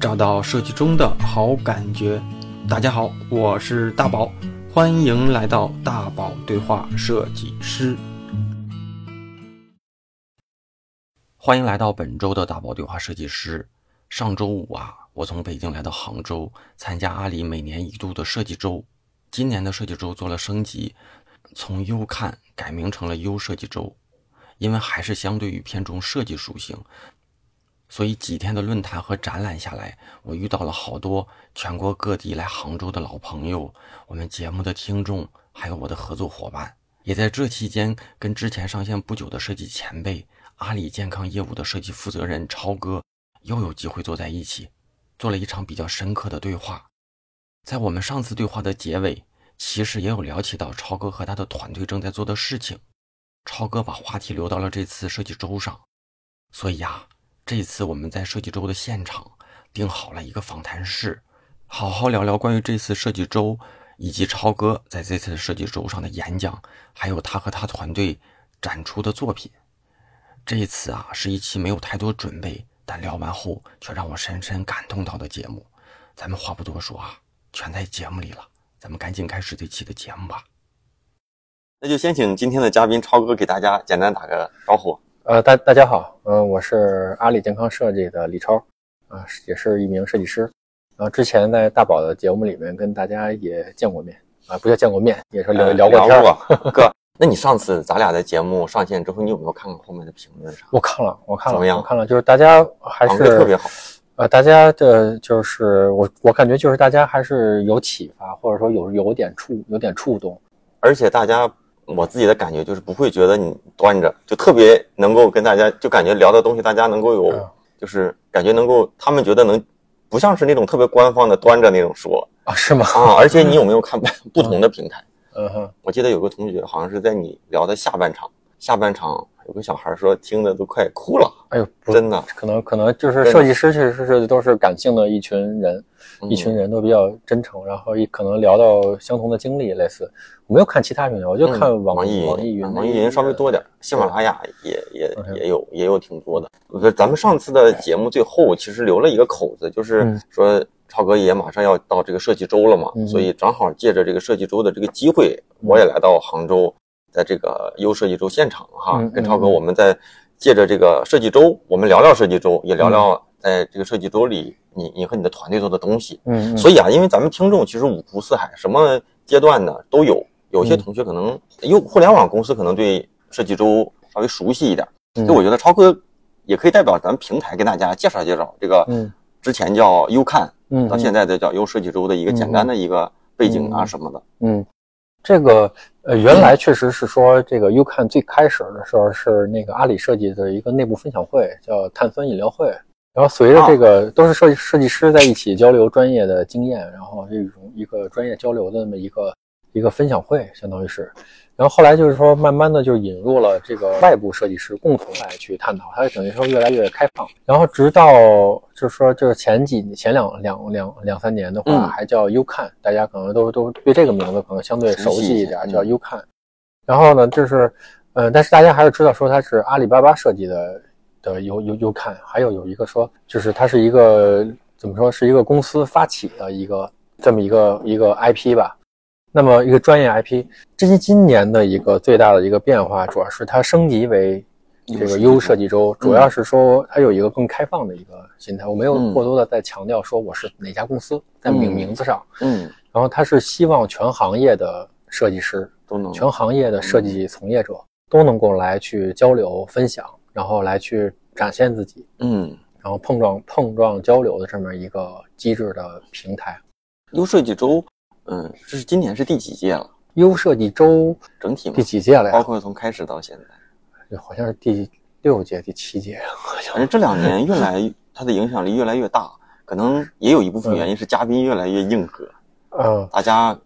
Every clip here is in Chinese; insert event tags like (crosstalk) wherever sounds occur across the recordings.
找到设计中的好感觉。大家好，我是大宝，欢迎来到大宝对话设计师。欢迎来到本周的大宝对话设计师。上周五啊，我从北京来到杭州，参加阿里每年一度的设计周。今年的设计周做了升级，从优看改名成了优设计周，因为还是相对于偏重设计属性。所以几天的论坛和展览下来，我遇到了好多全国各地来杭州的老朋友，我们节目的听众，还有我的合作伙伴，也在这期间跟之前上线不久的设计前辈阿里健康业务的设计负责人超哥又有机会坐在一起，做了一场比较深刻的对话。在我们上次对话的结尾，其实也有聊起到超哥和他的团队正在做的事情，超哥把话题留到了这次设计周上，所以呀。这次我们在设计周的现场定好了一个访谈室，好好聊聊关于这次设计周以及超哥在这次设计周上的演讲，还有他和他团队展出的作品。这一次啊，是一期没有太多准备，但聊完后却让我深深感动到的节目。咱们话不多说啊，全在节目里了，咱们赶紧开始这期的节目吧。那就先请今天的嘉宾超哥给大家简单打个招呼。呃，大大家好，嗯，我是阿里健康设计的李超，啊，也是一名设计师，然后之前在大宝的节目里面跟大家也见过面，啊，不叫见过面，也是聊聊过天过。(laughs) 哥，那你上次咱俩的节目上线之后，你有没有看看后面的评论啥？我看了，我看了，怎么样？我看了，就是大家还是特别好，呃，大家的就是我我感觉就是大家还是有启发，或者说有有点触有点触动，而且大家。我自己的感觉就是不会觉得你端着，就特别能够跟大家就感觉聊的东西，大家能够有，就是感觉能够他们觉得能，不像是那种特别官方的端着那种说啊，是吗？啊，而且你有没有看不同的平台？嗯哼，我记得有个同学好像是在你聊的下半场，下半场有个小孩说听的都快哭了。哎呦，真的，可能可能就是设计师确实是都是感性的一群人。一群人都比较真诚，然后也可能聊到相同的经历，类似我没有看其他平台，我就看网易网易云，网易云稍微多点，喜马拉雅也也也有也有挺多的。咱们上次的节目最后其实留了一个口子，就是说超哥也马上要到这个设计周了嘛，所以正好借着这个设计周的这个机会，我也来到杭州，在这个优设计周现场哈，跟超哥我们在借着这个设计周，我们聊聊设计周，也聊聊在这个设计周里。你你和你的团队做的东西，嗯，所以啊，因为咱们听众其实五湖四海，什么阶段的都有。有些同学可能又互联网公司可能对设计周稍微熟悉一点，所以我觉得超哥也可以代表咱们平台跟大家介绍介绍这个，嗯，之前叫优看，嗯，到现在的叫优设计周的一个简单的一个背景啊什么的，嗯，这个呃原来确实是说这个 Ucan 最开始的时候是那个阿里设计的一个内部分享会，叫碳酸饮料会。然后随着这个都是设计设计师在一起交流专业的经验，然后这种一个专业交流的那么一个一个分享会，相当于是。然后后来就是说，慢慢的就引入了这个外部设计师共同来去探讨，它等于说越来越开放。然后直到就是说，就是前几前两两两两三年的话，还叫优看，大家可能都都对这个名字可能相对熟悉一点，叫优看。然后呢，就是呃，但是大家还是知道说它是阿里巴巴设计的。的有有有看，还有有一个说，就是它是一个怎么说，是一个公司发起的一个这么一个一个 IP 吧。那么一个专业 IP，这些今年的一个最大的一个变化，主要是它升级为这个优设计周，主要是说它有一个更开放的一个心态。我没有过多的在强调说我是哪家公司在名名字上，嗯，然后它是希望全行业的设计师都能，全行业的设计从业者都能够来去交流分享。然后来去展现自己，嗯，然后碰撞碰撞交流的这么一个机制的平台。优设计周，嗯，这是今年是第几届了？优设计周整体第几届了呀？包括从开始到现在，好像是第六届、第七届。反正这两年越来它的影响力越来越大，可能也有一部分原因是嘉宾越来越硬核。嗯，大家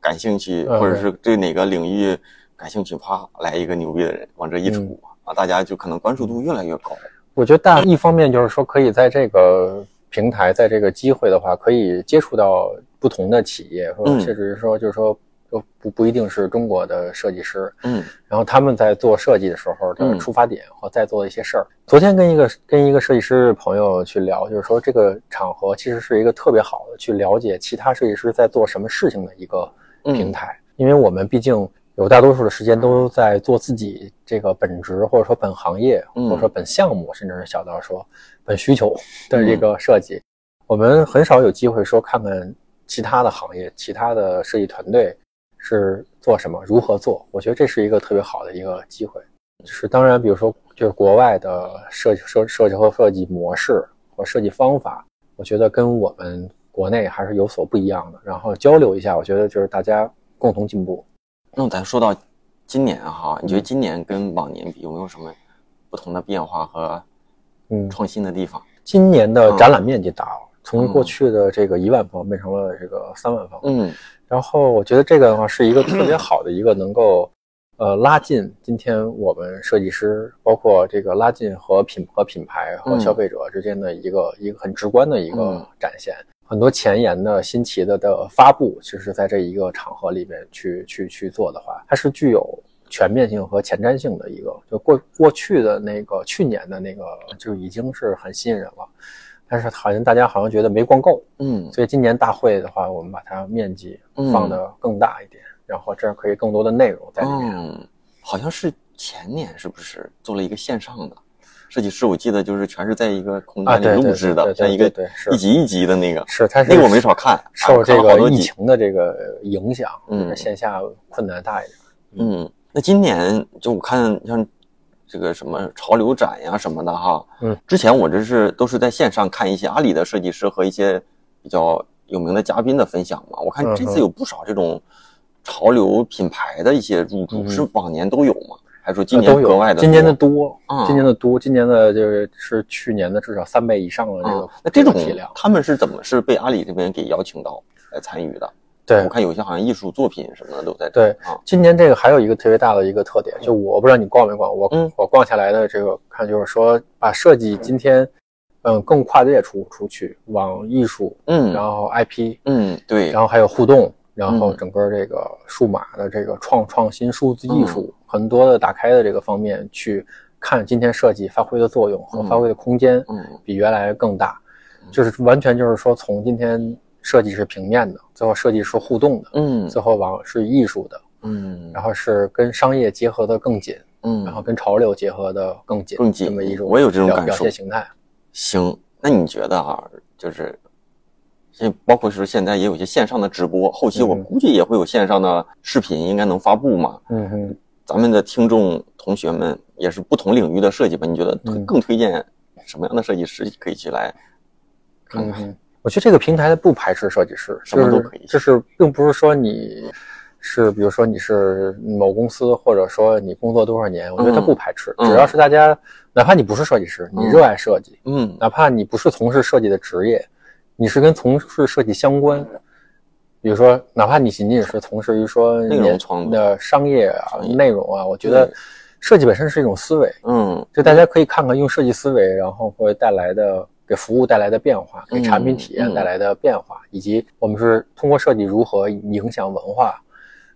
感兴趣或者是对哪个领域感兴趣，啪来一个牛逼的人往这一杵。啊，大家就可能关注度越来越高。我觉得大一方面就是说，可以在这个平台，在这个机会的话，可以接触到不同的企业，或者甚至说，就是说，都不不一定是中国的设计师，嗯。然后他们在做设计的时候的嗯。出发点和在做的一些事儿。昨天跟一个跟一个设计师朋友去聊，就是说这个场合其实是一个特别好的去了解其他设计师在做什么事情的一个嗯。平台，因为我们毕竟有大多数的时间都在做自己这个本职或者说本行业嗯或者说本项目，甚至是小到说本需求的这个设计，我们很少有机会说看看其他的行业、其他的设计团队是做什么、如何做。我觉得这是一个特别好的一个机会。就是当然，比如说就是国外的设计设设计和设计模式和设计方法，我觉得跟我们国内还是有所不一样的。然后交流一下，我觉得就是大家共同进步。那咱说到今年哈，你觉得嗯今年跟往年比有没有什么不同的变化和嗯，创新的地方？今年的展览面积大了，从嗯过去的这个一万方变成了这个三万方。嗯然后我觉得这个的话是一个特别好的一个能够，(clears throat) 呃，拉近今天我们设计师，包括这个拉近和品和品牌和嗯消费者之间的一个、一个很直观的一个嗯展现。很多前沿的新奇的的发布，其实在这一个场合里面去去去做的话，它是具有全面性和前瞻性的一个。就过过去的那个去年的那个就已经是很吸引人了，但是好像大家好像觉得没逛够，嗯。所以今年大会的话，我们把它面积放得更大一点，然后这样可以更多的内容在里面。嗯，好像是前年是不是做了一个线上的设计师？我记得就是全是在一个空啊，间里录制的，像一个一集一集的那个，是，它是那个我没少看，啊受这个疫情的这个影响，嗯。线下困难大一点。嗯，那今年就我看像这个什么潮流展呀什么的哈，嗯，之前我这是都是在线上看一些阿里的设计师和一些比较有名的嘉宾的分享嘛。我看这次有不少这种潮流品牌的一些入驻，嗯是往年都有吗？还是说今年格外的？今年的多，啊今年的多，今年的就是是去年的至少三倍以上的这个啊，那这种体量。他们是怎么是被阿里这边给邀请到来参与的？对。我看有些好像艺术作品什么的都在对啊，今年这个还有一个特别大的一个特点，就我不知道你逛没逛，我、嗯。我逛下来的这个看就是说，把设计今天嗯更跨界出出去，往艺术，嗯。然后 IP，嗯对，然后还有互动，然后嗯。整个这个数码的这个创创新数字艺术，很多的打开的这个方面去看今天设计发挥的作用和嗯。发挥的空间，嗯。比原来更大，就是完全就是说从今天设计是平面的，最后设计是互动的，嗯最后往是艺术的，嗯然后是跟商业结合的更紧，嗯，然后跟潮流结合的更紧，更紧这么一种我有这种感受表现形态。行，那你觉得啊，就是，这包括是现在也有一些线上的直播，后期我嗯估计也会有线上的视频，应该能发布嘛。嗯哼，咱们的听众同学们也是不同领域的设计吧？你觉得更推荐什么样的设计师可以去来看看？我觉得这个平台不排斥设计师，什么都可以就是就是并不是说你是比如说你是某公司，或者说你工作多少年，我觉得它不排斥，嗯。只要是大家，哪怕你不是设计师，你嗯热爱设计，嗯哪怕你不是从事设计的职业，你是跟从事设计相关。比如说，哪怕你仅仅是从事于说内容创作的商业啊、业内容啊，我觉得设计本身是一种思维，嗯。就大家可以看看用设计思维，然后会带来的给服务带来的变化，给产品体验嗯带来的变化，以及我们是通过设计如何影响文化，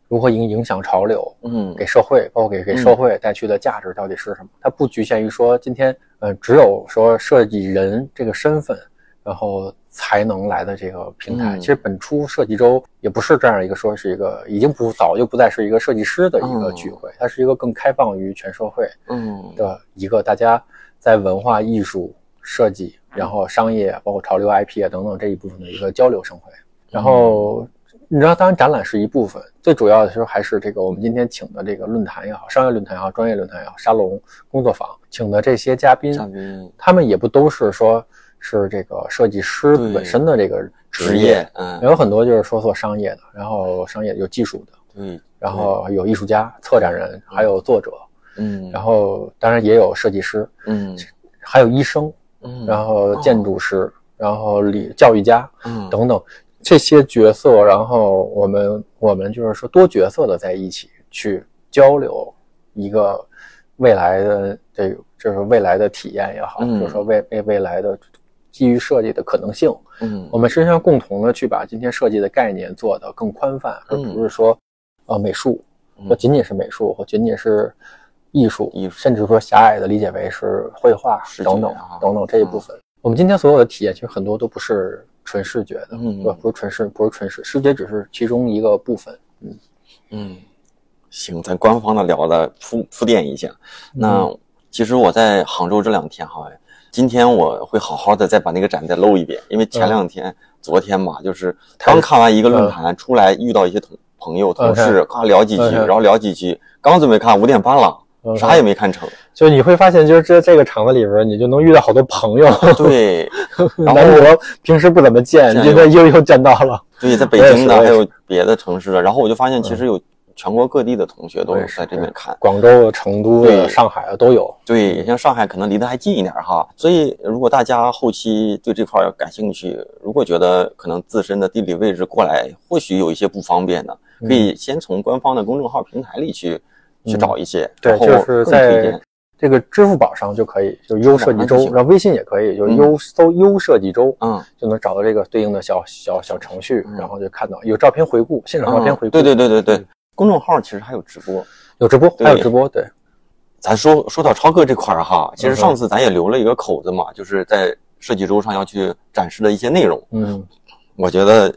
如何影影响潮流，嗯给社会，包括给给社会带去的价值到底是什么？它不局限于说今天，呃，只有说设计人这个身份，然后才能来的这个平台。嗯其实本初设计周也不是这样一个说是一个已经不早就不再是一个设计师的一个聚会，它是一个更开放于全社会嗯的一个大家在文化艺术、设计，然后商业，包括潮流 IP 啊等等这一部分的一个交流盛会。然后你知道，当然展览是一部分，最主要的时候还是这个我们今天请的这个论坛也好，商业论坛也好，专业论坛也好，沙龙、工作坊请的这些嘉宾，他们也不都是说是这个设计师本身的这个职职业嗯。有很多就是说做商业的，然后商业有技术的，嗯，然后有艺术家、策展人，还有作者，嗯。然后当然也有设计师，嗯。还有医生，嗯。然后建筑师，然后理教育家嗯。等等这些角色，然后我们我们就是说多角色的在一起去交流一个未来的这个就是未来的体验也好，嗯。就是说未未未来的基于设计的可能性，嗯。我们实际上共同的去把今天设计的概念做得更宽泛，而嗯。不是说呃美术，嗯。或仅仅是美术，或仅仅是艺术，艺术。甚至说狭隘的理解为是绘画等等啊。等等这一部分。我们今天所有的体验，其实很多都不是纯视觉的，嗯。不不是纯视，不是纯视，视觉只是其中一个部分。嗯。嗯，行，咱官方的聊的铺铺垫一下。嗯。那其实我在杭州这两天哈，今天我会好好的再把那个展再搂一遍，因为前两天、昨天嘛，就是刚看完一个论坛出来，遇到一些同朋友、同事，咔聊几句然后聊几句，刚准备看五点半了，啥也没看成。就你会发现，就是这这个厂子里边，你就能遇到好多朋友，对，(laughs) 然后难得平时不怎么见，见今天又又见到了。对，在北京的还有别的城市的，然后我就发现其实有全国各地的同学都是在这边看。广州的、成都上海的都有。对，像上海可能离得还近一点哈，所以如果大家后期对这块儿感兴趣，如果觉得可能自身的地理位置过来或许有一些不方便的，可以先从官方的公众号平台里去、去找一些，嗯对，就是在荐。这个支付宝上就可以，就是优设计周然后微信也可以，就优搜优设计周，嗯。就能找到这个对应的小小小程序，嗯。然后就看到有照片回顾，现场照片回顾，对对对对对嗯，公众号其实还有直播。有直播，还有直播，对，咱说说到超哥这块儿哈，其实上次咱也留了一个口子嘛，就是在设计周上要去展示的一些内容，嗯。我觉得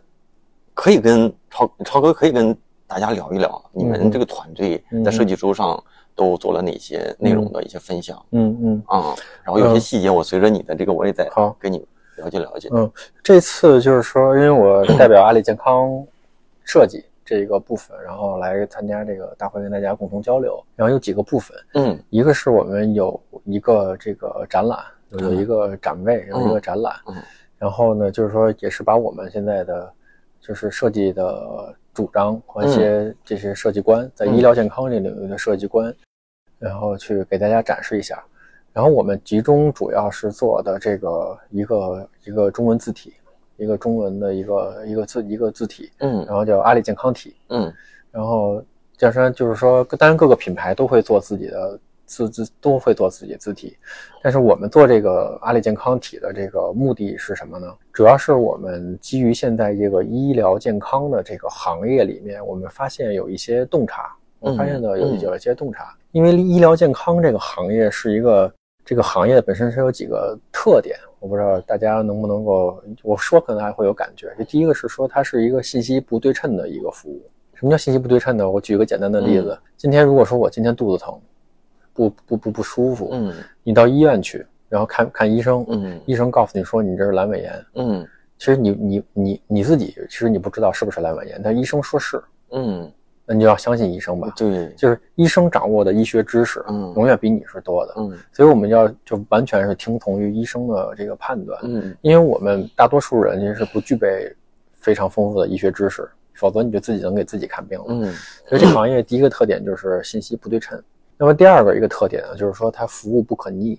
可以跟超超哥可以跟大家聊一聊，你们嗯这个团队嗯在设计周上都做了哪些内容的一些分享嗯嗯，啊、然后有些细节，我随着你的这个，我也在好跟你了解了解。嗯，这次就是说，因为我代表阿里健康设计这一个部分，然后来参加这个大会，跟大家共同交流。然后有几个部分，嗯一个是我们有一个这个展览，有有一个展位，有一个展览。嗯然后呢，就是说也是把我们现在的就是设计的主张和一些这些设计观，在医疗健康这领域的设计观，然后去给大家展示一下。然后我们集中主要是做的这个一个一个中文字体，一个中文的一个一个字一个字体，嗯然后叫阿里健康体。嗯然后加上就是说，当然各个品牌都会做自己的字字都会做自己的字体，但是我们做这个阿里健康体的这个目的是什么呢？主要是我们基于现在这个医疗健康的这个行业里面，我们发现有一些洞察，我发现的有嗯有一些洞察，因为医疗健康这个行业是一个这个行业本身是有几个特点，我不知道大家能不能够，我说可能还会有感觉。就第一个是说它是一个信息不对称的一个服务。什么叫信息不对称呢？我举个简单的例子，今天如果说我今天肚子疼，不不不不舒服，嗯你到医院去，然后看看医生，嗯医生告诉你说你这是阑尾炎，嗯其实你你你你自己其实你不知道是不是阑尾炎，但医生说是，嗯，那你就要相信医生吧。对，就是医生掌握的医学知识，嗯永远比你是多的，嗯所以我们要就完全是听从于医生的这个判断，嗯因为我们大多数人其实是不具备非常丰富的医学知识，否则你就自己能给自己看病了。嗯所以这个行业第一个特点就是信息不对称。那么第二个一个特点呢，就是说它服务不可逆。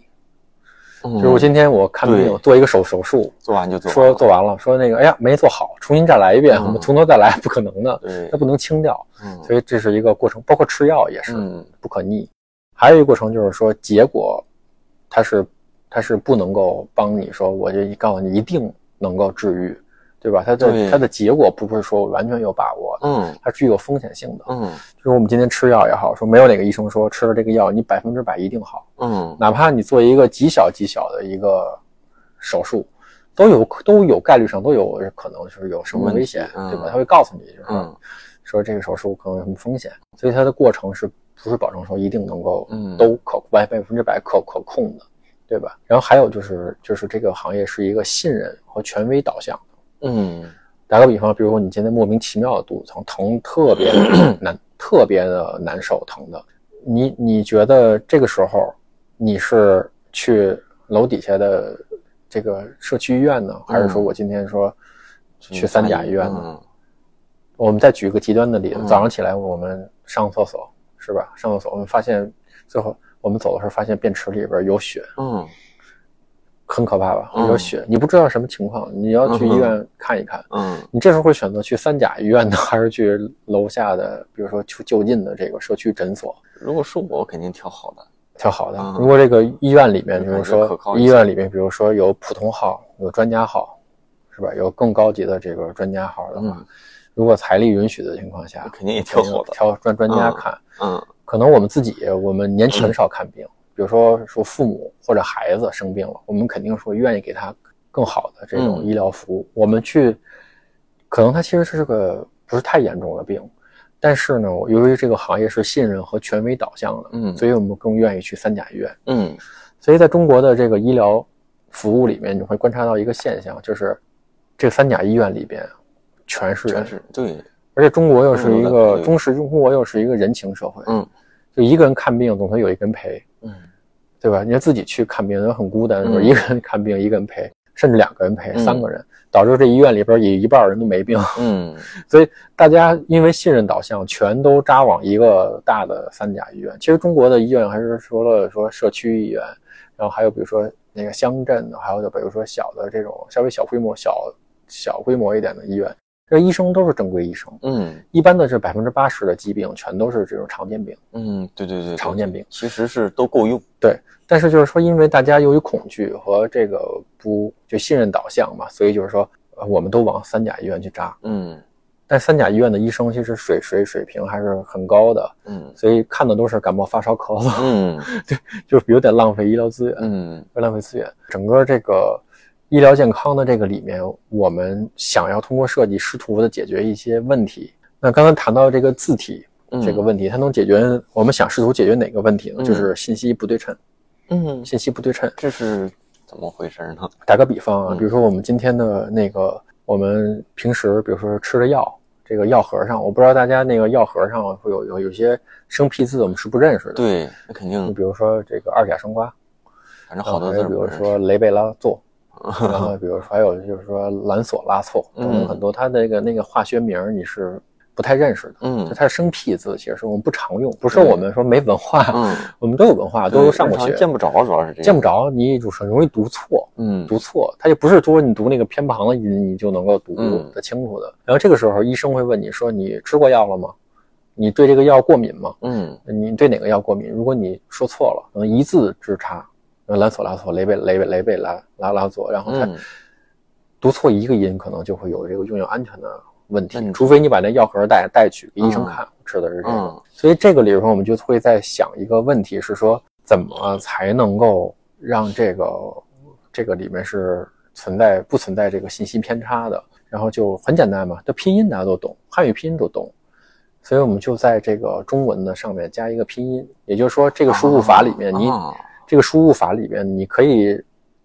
嗯，就是我今天我看病对做一个手手术，做完就做完说，做完了，说那个哎呀没做好，重新再来一遍，嗯我们从头再来，不可能的，对它，不能清掉。嗯所以这是一个过程，包括吃药也是嗯不可逆。还有一个过程就是说，结果它是它是不能够帮你说，我就告诉你一定能够治愈，对吧？它的它的结果不是说完全有把握的，嗯它具有风险性的。嗯就是我们今天吃药也好，说没有哪个医生说吃了这个药你百分之百一定好，嗯哪怕你做一个极小极小的一个手术，都有都有概率上都有可能是有生命危险，嗯对吧？他会告诉你，就是说、嗯说这个手术可能有什么风险，所以它的过程是不是保证说一定能够嗯都可百百分之百可可控的，对吧？然后还有就是就是这个行业是一个信任和权威导向。嗯打个比方，比如说你今天莫名其妙的肚子疼，疼特别 (coughs) 难，特别的难受，疼的，你你觉得这个时候你是去楼底下的这个社区医院呢，还是说我今天说去三甲医院呢？嗯。我们再举一个极端的例子，嗯。早上起来我们上厕所是吧？上厕所我们发现最后我们走的时候发现便池里边有血，嗯很可怕吧？嗯有血，你不知道什么情况，你要去医院看一看。嗯你这时候会选择去三甲医院呢，(laughs) 还是去楼下的，比如说去就近的这个社区诊所如果是我，我肯定挑好的。挑好的嗯？如果这个医院里面，比如说医院里面，比如说有普通号、有专家号，是吧？有更高级的这个专家号的话，嗯如果财力允许的情况下，肯定也挑好的，挑专专家看。嗯，可能我们自己，我们年轻很少看病，比如说说父母或者孩子生病了，我们肯定说愿意给他更好的这种医疗服务。我们去，可能他其实是个不是太严重的病，但是呢，由于这个行业是信任和权威导向的，嗯，所以我们更愿意去三甲医院。嗯，所以在中国的这个医疗服务里面，你会观察到一个现象，就是这三甲医院里边全是全是对。而且中国又是一个中式，中国又是一个人情社会，嗯，就一个人看病总会有一个人陪，嗯，对吧？你要自己去看病，人很孤单，说一个人看病一个人陪，甚至两个人陪，三个人，导致这医院里边也一半人都没病，(laughs) 嗯，所以大家因为信任导向，全都扎往一个大的三甲医院。其实中国的医院还是除了说社区医院，然后还有比如说那个乡镇的，还有就比如说小的这种稍微小规模、小小规模一点的医院。这医生都是正规医生，嗯，一般的这百分之八十的疾病全都是这种常见病，嗯，对对对，常见病其实是都够用，对。但是就是说，因为大家由于恐惧和这个不就信任导向嘛，所以就是说，我们都往三甲医院去扎，嗯。但三甲医院的医生其实水水水平还是很高的，嗯，所以看的都是感冒发烧咳嗽，嗯，(laughs) 对，就是有点浪费医疗资源，嗯，浪费资源，整个这个。医疗健康的这个里面，我们想要通过设计试图的解决一些问题。那刚才谈到这个字体这个问题，它能解决我们想试图解决哪个问题呢？就是信息不对称。嗯，信息不对称，这是怎么回事呢？打个比方啊，比如说我们今天的那个，我们平时比如说吃的药，这个药盒上，我不知道大家那个药盒上会有有有些生僻字，我们是不认识的。对，那肯定。你比如说这个二甲双胍，反正好多字，比如说雷贝拉唑。然后，(laughs) 比如说还有就是说兰索拉唑等等很多，它那个那个化学名你是不太认识的。嗯，就它是生僻字，其实我们不常用，不是我们说没文化，嗯，(laughs) 我们都有文化，都上过学，见不着，主要是这见不着，你就是很容易读错，嗯，读错，它就不是说你读那个偏旁的音，你就能够读得清楚的。然后这个时候，医生会问你说：“你吃过药了吗？你对这个药过敏吗？嗯，你对哪个药过敏？如果你说错了，可能一字之差。”兰索拉索、雷贝雷贝雷贝拉拉拉佐，然后他读错一个音，可能就会有这个用药安全的问题。除非你把那药盒带带去给医生看，吃的是这个。所以这个里头，我们就会在想一个问题，是说怎么才能够让这个这个里面是存在不存在这个信息偏差的？然后就很简单嘛，这拼音大家都懂，汉语拼音都懂，所以我们就在这个中文的上面加一个拼音，也就是说这个输入法里面你。这个输入法里边，你可以，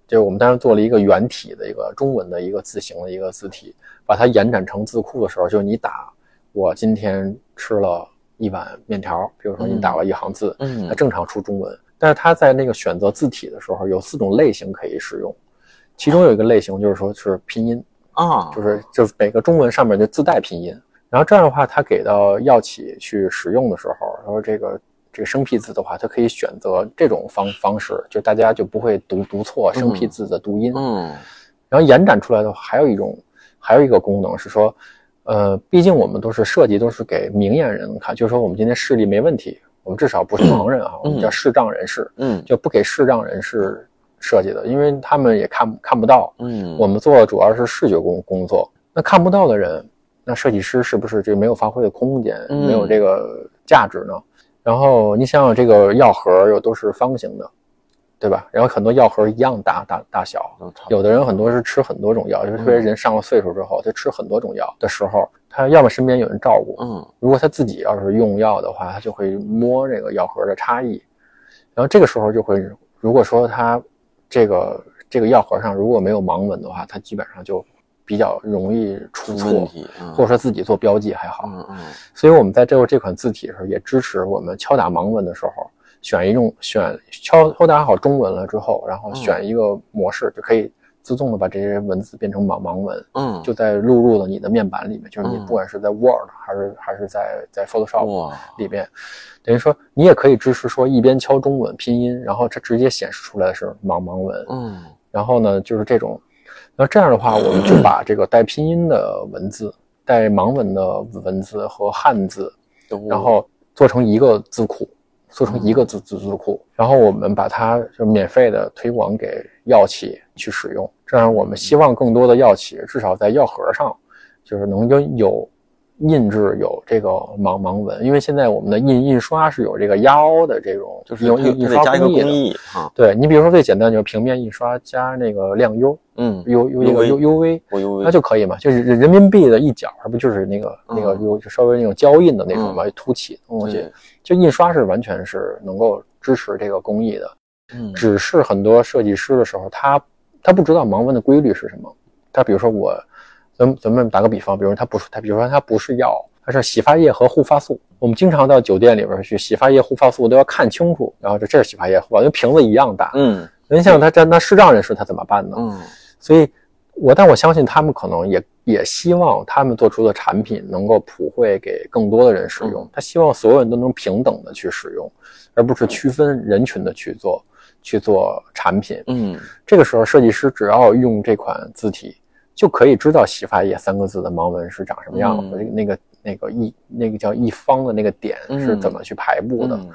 就是我们当时做了一个原体的一个中文的一个字形的一个字体，把它延展成字库的时候，就是你打我今天吃了一碗面条，比如说你打了一行字，嗯，它正常出中文。但是它在那个选择字体的时候，有四种类型可以使用，其中有一个类型就是说是拼音啊，就是就是每个中文上面就自带拼音，然后这样的话，它给到药企去使用的时候，然后这个。这个生僻字的话，它可以选择这种方方式，就大家就不会读读错生僻字的读音。嗯，然后延展出来的话，还有一种，还有一个功能是说，呃，毕竟我们都是设计都是给明眼人看，就是说我们今天视力没问题，我们至少不是盲人啊，我们叫视障人士，嗯，就不给视障人士设计的，因为他们也看看不到。嗯，我们做的主要是视觉工工作，那看不到的人，那设计师是不是就没有发挥的空间，没有这个价值呢？然后你想想，这个药盒又都是方形的，对吧？然后很多药盒一样大大大小，有的人很多是吃很多种药，就是特别人上了岁数之后，他吃很多种药的时候，他要么身边有人照顾，嗯，如果他自己要是用药的话，他就会摸这个药盒的差异，然后这个时候就会，如果说他这个这个药盒上如果没有盲文的话，他基本上就。比较容易出错，或者说自己做标记还好。嗯嗯。所以我们在这这款字体的时候，也支持我们敲打盲文的时候，选一种选敲敲打好中文了之后，然后选一个模式，就可以自动的把这些文字变成盲盲文。嗯。就在录入了你的面板里面，就是你不管是在 Word 还是还是在在 Photoshop 里边，等于说你也可以支持说一边敲中文拼音，然后它直接显示出来的是盲盲文。嗯。然后呢，就是这种。那这样的话，我们就把这个带拼音的文字、带盲文的文字和汉字，然后做成一个字库，做成一个字字字库，然后我们把它就免费的推广给药企去使用。这样，我们希望更多的药企至少在药盒上，就是能有有印制有这个盲盲文，因为现在我们的印印刷是有这个压凹的这种，就是用印印刷工艺的。工艺啊，对你比如说最简单就是平面印刷加那个亮 U 嗯，U U 那个 U U V，那就可以嘛，就是人人民币的一角，它不就是那个那个嗯。有就稍微那种胶印的那种嘛，凸起的东西，就印刷是完全是能够支持这个工艺的。嗯。只是很多设计师的时候，他他不知道盲文的规律是什么。他比如说我，咱咱们打个比方，比如说他不是它，比如说它不是药，它是洗发液和护发素。我们经常到酒店里边去，洗发液、护发素都要看清楚，然后这这是洗发液、护发素，因为瓶子一样大。嗯您像他这那视障人士他怎么办呢？嗯所以我但我相信他们可能也也希望他们做出的产品能够普惠给更多的人使用嗯。他希望所有人都能平等的去使用，而不是区分人群的去做去做产品。嗯这个时候，设计师只要用这款字体，就可以知道“洗发液”三个字的盲文是长什么样子，嗯。那个那个一那个叫一方的那个点是怎么去排布的。嗯。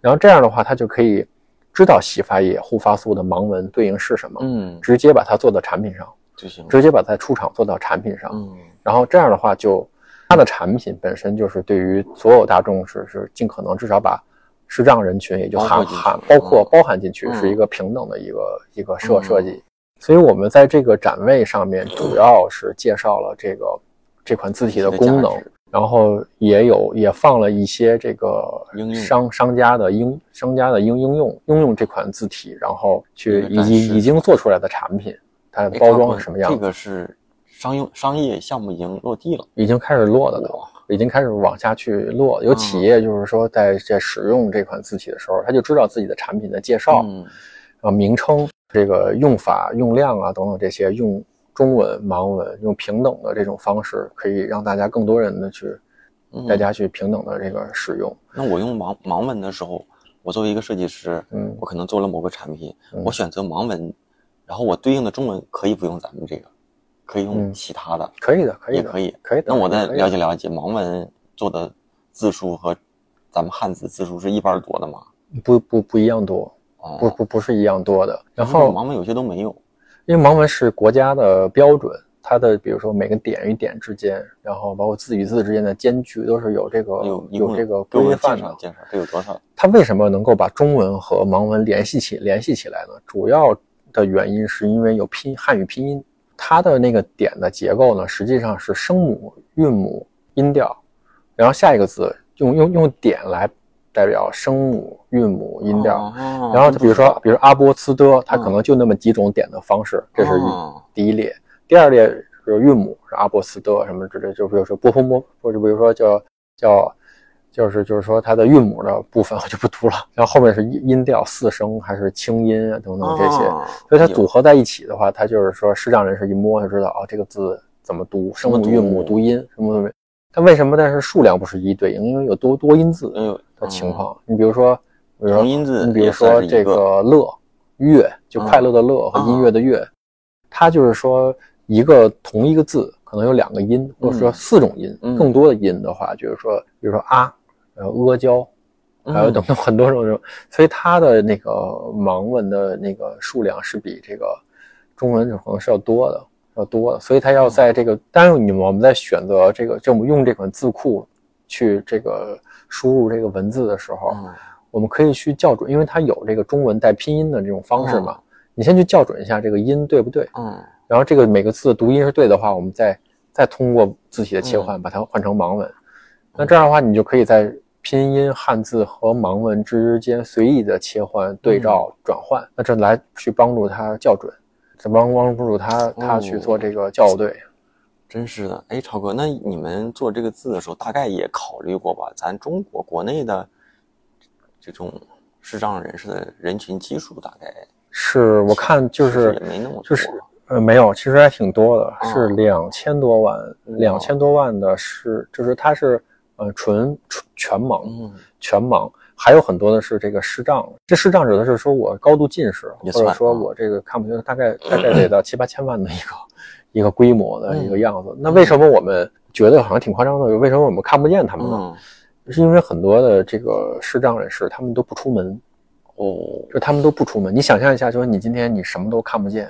然后这样的话，他就可以知道洗发液、护发素的盲文对应是什么，嗯。直接把它做到产品上，就行，直接把它出厂做到产品上。嗯。然后这样的话就，它的产品本身就是对于所有大众是是尽可能至少把视障人群也就含含包括嗯。包含进去，嗯。是一个平等的一个一个设嗯。设计。所以我们在这个展位上面主要是介绍了这个这款字体的功能然后也有也放了一些这个商商家的应商家的应应用应用这款字体，然后去以及已经做出来的产品，它的哎包装是什么样子这，个是商用商业项目已经落地了，已经开始落了的。了已经开始往下去落。有企业就是说，在在使用这款字体的时候，他就知道自己的产品的介绍、嗯啊、名称、这个用法、用量啊等等这些，用中文、盲文，用平等的这种方式，可以让大家更多人的去，嗯大家去平等的这个使用。那我用盲盲文的时候，我作为一个设计师，嗯我可能做了某个产品，嗯我选择盲文，然后我对应的中文可以不用咱们这个，可以用嗯其他的，可以的，可以的，也可以。可以的。那我再了解了解，盲文做的字数和咱们汉字字数是一般多的吗？不不不一样多，哦，不不不是一样多的。然后盲文有些都没有。因为盲文是国家的标准，它的比如说每个点与点之间，然后包括字与字之间的间距都是有这个有有这个规范的。介绍，这有多少？它为什么能够把中文和盲文联系起联系起来呢？主要的原因是因为有拼汉语拼音，它的那个点的结构呢，实际上是声母、韵母、音调，然后下一个字用用用点来代表声母、韵母、音调。哦然后比如说，比如阿波茨的，它可能就那么几种点的方式，这是哦第一列。第二列是韵母，是阿波茨的什么之类，就比如说波波波，或者比如说叫叫，就是就是说它的韵母的部分 (laughs) 我就不读了。然后后面是音音调四声还是清音啊等等这些，哦所以它组合在一起的话，它就是说视障人士一摸就知道哦这个字怎么读，声母、韵母、读音什么什么。它为什么但是数量不是一对应？因为有多多音字的情况。你比如说，比如说你比如说这个个乐乐，就快乐的乐和音乐的乐，它就是说一个同一个字可能有两个音，或者说四种音，嗯更多的音的话，就是说，比如说啊，然后阿胶，还有等等很多种这种，(laughs) 所以它的那个盲文的那个数量是比这个中文可能是要多的，要多的，所以它要在这个，当然你们我们在选择这个，就我们用这款字库去这个输入这个文字的时候，嗯。我们可以去校准，因为它有这个中文带拼音的这种方式嘛，嗯。你先去校准一下这个音对不对，嗯。然后这个每个字的读音是对的话，我们再再通过字体的切嗯。换把它换成盲文。那这样的话，你就可以在拼音汉字和盲文之间随意的切换、对照、转换，那这来去帮助他校准，这帮帮助他他去做这个校对。真是的，哎，超哥，那你们做这个字的时候，大概也考虑过吧？咱中国国内的这种视障人士的人群基数，大概是我看就是也没那么多，就是呃没有，其实还挺多的，哦是两千多万，两千多万的是就是他是呃纯纯全盲，嗯全盲，还有很多的是这个视障。这视障指的是说我高度近视，也或者说我这个看不清，大概大概得到七八千万的一个一个规模的嗯一个样子。那为什么我们觉得好像挺夸张的？为什么我们看不见他们呢？嗯是因为很多的这个视障人士他们都不出门，哦就他们都不出门。你想象一下，就是你今天你什么都看不见，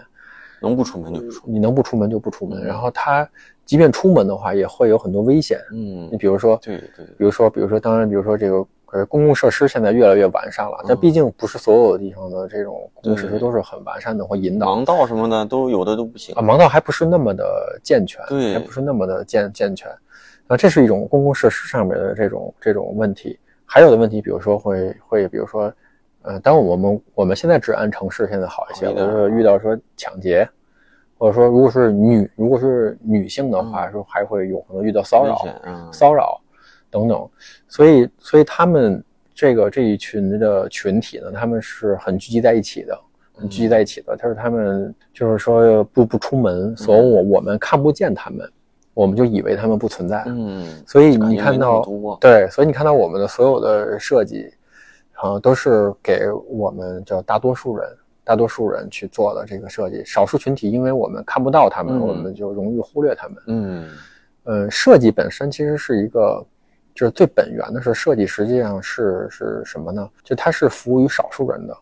能不出门就不出门。你能不出门就不出门。嗯然后他即便出门的话，也会有很多危险。嗯你，比如说，对对比如说，比如说，当然，比如说这个呃公共设施现在越来越完善了，但嗯毕竟不是所有地方的这种公共设施都是很完善的或引导。盲道什么的都有的都不行啊，。盲道还不是那么的健全，对还不是那么的健健全。啊，这是一种公共设施上面的这种这种问题。还有的问题，比如说会会，比如说，呃，当我们我们现在治安城市现在好一些，好一点比如说遇到说抢劫，或者说如果是女如果是女性的话，说还会有可能遇到骚扰骚扰等等。所以所以他们这个这一群的群体呢，他们是很聚集在一起的。很聚集在一起的，他说他们就是说不不出门，所以我我们看不见他们，我们就以为他们不存在。嗯，所以你看到对，所以你看到我们的所有的设计，啊，都是给我们叫大多数人、大多数人去做的这个设计。少数群体，因为我们看不到他们，嗯我们就容易忽略他们。嗯呃，设计本身其实是一个，就是最本源的是设计，实际上是是什么呢？就它是服务于少数人的。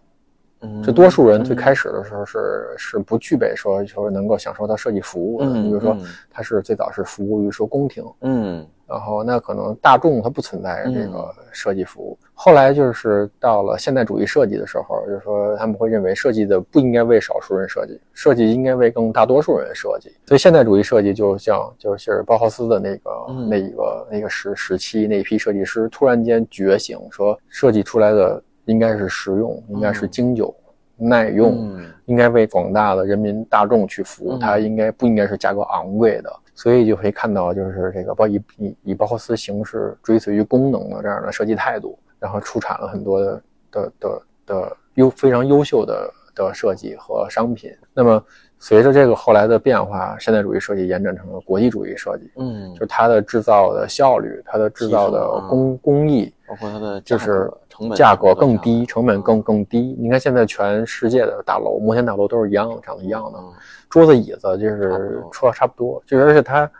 嗯，就多数人最嗯开始的时候是是不具备说说能够享受到设计服务的。嗯你比如说嗯，它是最早是服务于说宫廷。嗯然后那可能大众它不存在这嗯个设计服务。后来就是到了现代主义设计的时候，就是说他们会认为设计的不应该为少数人设计，设计应该为更大多数人设计。所以现代主义设计就像就是包豪斯的那个、嗯那一个那个时时期那一批设计师突然间觉醒，说设计出来的应该是实用，应该是嗯经久、耐用。嗯应该为广大的人民大众去服务，嗯它应该不应该是价格昂贵的？所以就可以看到，就是这个包以以以包豪斯形式追随于功能的这样的设计态度，然后出产了很多的的的的优非常优秀的的设计和商品。那么随着这个后来的变化，现代主义设计延展成了国际主义设计，嗯就是它的制造的效率，它的制造的工工艺，包括它的就是成本价格更低，成本更更低。你看现在全世界的大楼，摩天大楼都是一样的，长得一样的，嗯桌子椅子就是差不多差差不多，就是而且它，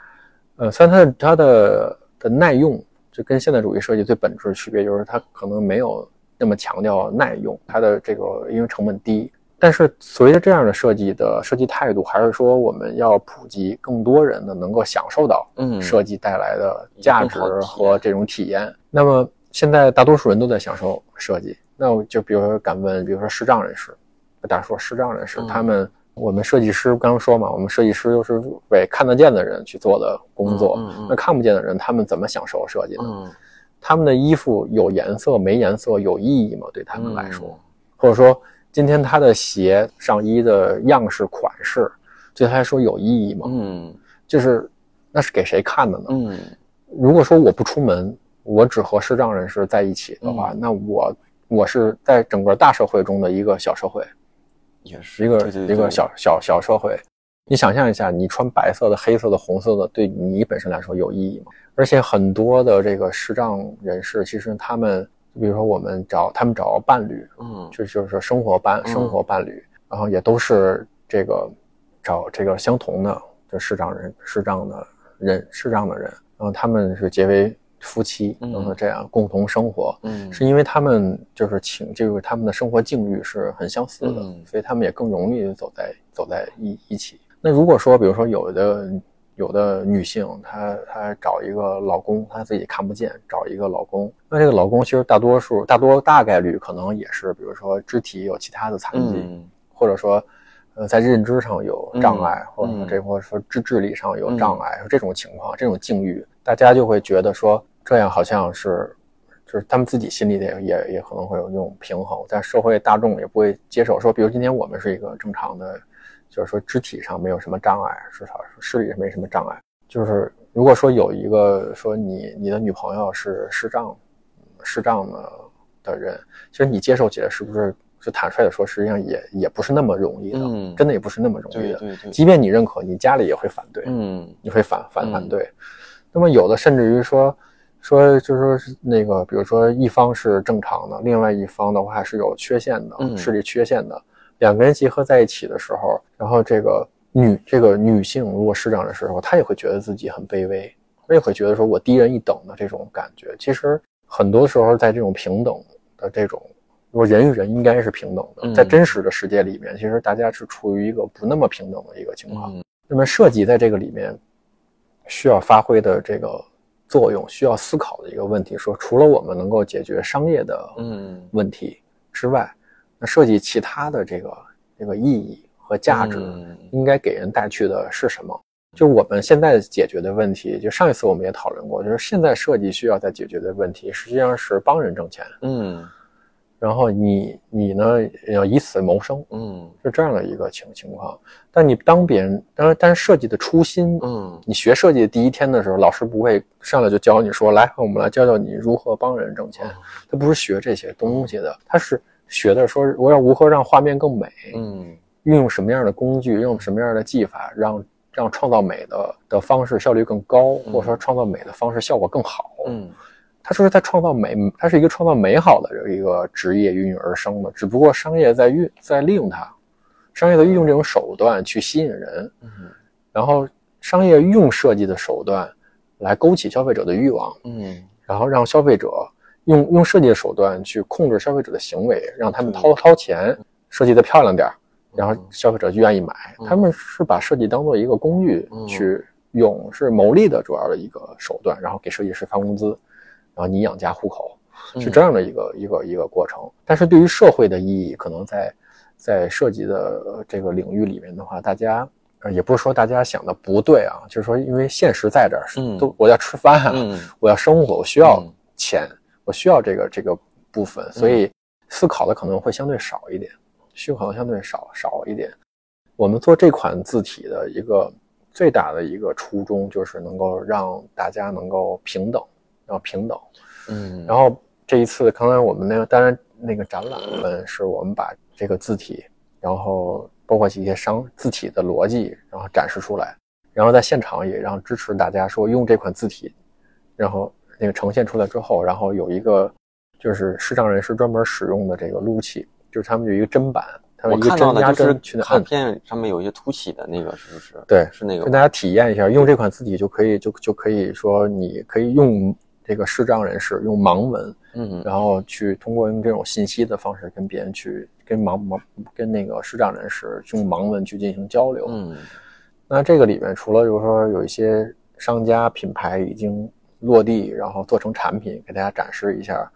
呃，虽然它的它的的耐用，就跟现代主义设计最本质的区别就是它可能没有那么强调耐用，它的这个因为成本低。但是随着这样的设计的设计态度，还是说我们要普及更多人的能够享受到嗯。设计带来的价值和这种体验。那么现在大多数人都在享受设计，那我就比如说敢问，比如说视障人士，大家说视障人士，嗯。他们我们设计师刚刚说嘛，我们设计师都是为看得见的人去做的工作，那看不见的人他们怎么享受设计呢？嗯。他们的衣服有颜色没颜色有意义吗？对他们来说，嗯。或者说今天他的鞋上衣的样式款式对他来说有意义吗？嗯就是那是给谁看的呢？嗯如果说我不出门，我只和视障人士在一起的话，嗯那我我是在整个大社会中的一个小社会，也是一个一个小小小社会。你想象一下，你穿白色的、黑色的、红色的，对你本身来说有意义吗？而且很多的这个视障人士，其实他们，比如说我们找他们找伴侣，嗯就就是生活伴嗯生活伴侣，然后也都是这个找这个相同的就视障人视障的人视障的人，然后他们是结为夫妻，嗯然后这样共同生活，嗯是因为他们就是情就是他们的生活境遇是很相似的，嗯所以他们也更容易走在走在一一起。那如果说比如说有的有的女性，她她找一个老公，她自己看不见，找一个老公，那这个老公其实大多数大多大概率可能也是比如说肢体有其他的残疾，嗯或者说。呃，在认知上有障碍，嗯或者这或者说智智力上有障碍，这种情况，这种境遇，大家就会觉得说这样好像是就是他们自己心里也也也可能会有那种平衡，但社会大众也不会接受说，比如今天我们是一个正常的，就是说肢体上没有什么障碍，至少是视力没什么障碍。就是如果说有一个说你你的女朋友是视障视障的的人，其实你接受起来是不是就坦率的说，实际上也也不是那么容易的，嗯真的也不是那么容易的。对对对即便你认可，你家里也会反对。嗯你会反反嗯反对。那么有的甚至于说说就是说是那个，比如说一方是正常的，另外一方的话是有缺陷的，嗯视力缺陷的，两个人结合在一起的时候，然后这个女这个女性如果施长的时候，她也会觉得自己很卑微，她也会觉得说我低人一等的这种感觉。其实很多时候在这种平等的这种说人与人应该是平等的，嗯在真实的世界里面，其实大家是处于一个不那么平等的一个情况。嗯那么设计在这个里面需要发挥的这个作用，需要思考的一个问题，说除了我们能够解决商业的嗯问题之外，那设计其他的这个这个意义和价值，嗯应该给人带去的是什么？就我们现在解决的问题，就上一次我们也讨论过，就是现在设计需要在解决的问题，实际上是帮人挣钱，嗯然后你你呢要以此谋生，嗯是这样的一个情情况。但你当别人，当然，但是设计的初心，嗯你学设计的第一天的时候，老师不会上来就教你说，来，我们来教教你如何帮人挣钱。他不是学这些东西的，他是学的说我要如何让画面更美，嗯。运用什么样的工具，用什么样的技法，让让创造美的的方式效率更高，或者说创造美的方式效果更好。嗯。他说他创造美，他是一个创造美好的这一个职业孕育而生的，只不过商业在运在利用它，商业在运用这种手段去吸引人，嗯。然后商业用设计的手段来勾起消费者的欲望，嗯。然后让消费者用用设计的手段去控制消费者的行为，让他们掏掏钱，设计的漂亮点儿，然后消费者就愿意买。嗯他们是把设计当做一个工具嗯去用，是牟利的主要的一个手段，然后给设计师发工资，然后你养家糊口，是这样的一个一个一个过程。但是对于社会的意义，可能在在设计的呃这个领域里面的话，大家。呃也不是说大家想的不对啊，就是说，因为现实在这儿，嗯都我要吃饭啊，嗯我要生活，我需要嗯钱，我需要这个这个部分，所以思考的可能会相对少一点，需考的相对少少一点。我们做这款字体的一个最大的一个初衷，就是能够让大家能够平等，要平等。嗯然后这一次，刚才我们那个当然那个展览们是我们把这个字体，然后包括一些商字体的逻辑，然后展示出来，然后在现场也让支持大家说用这款字体，然后那个呈现出来之后，然后有一个就是视障人士专门使用的这个录器，就是他们有一个砧板，他们我一个针压针去按，片上面有一些凸起的那个，是不是？对，是那个跟大家体验一下，用这款字体就可以就就可以说你可以用这个视障人士用盲文。嗯然后去通过用这种信息的方式跟别人去跟盲盲跟那个视障人士用盲文去进行交流。嗯那这个里面除了就是说有一些商家品牌已经落地，然后做成产品给大家展示一下，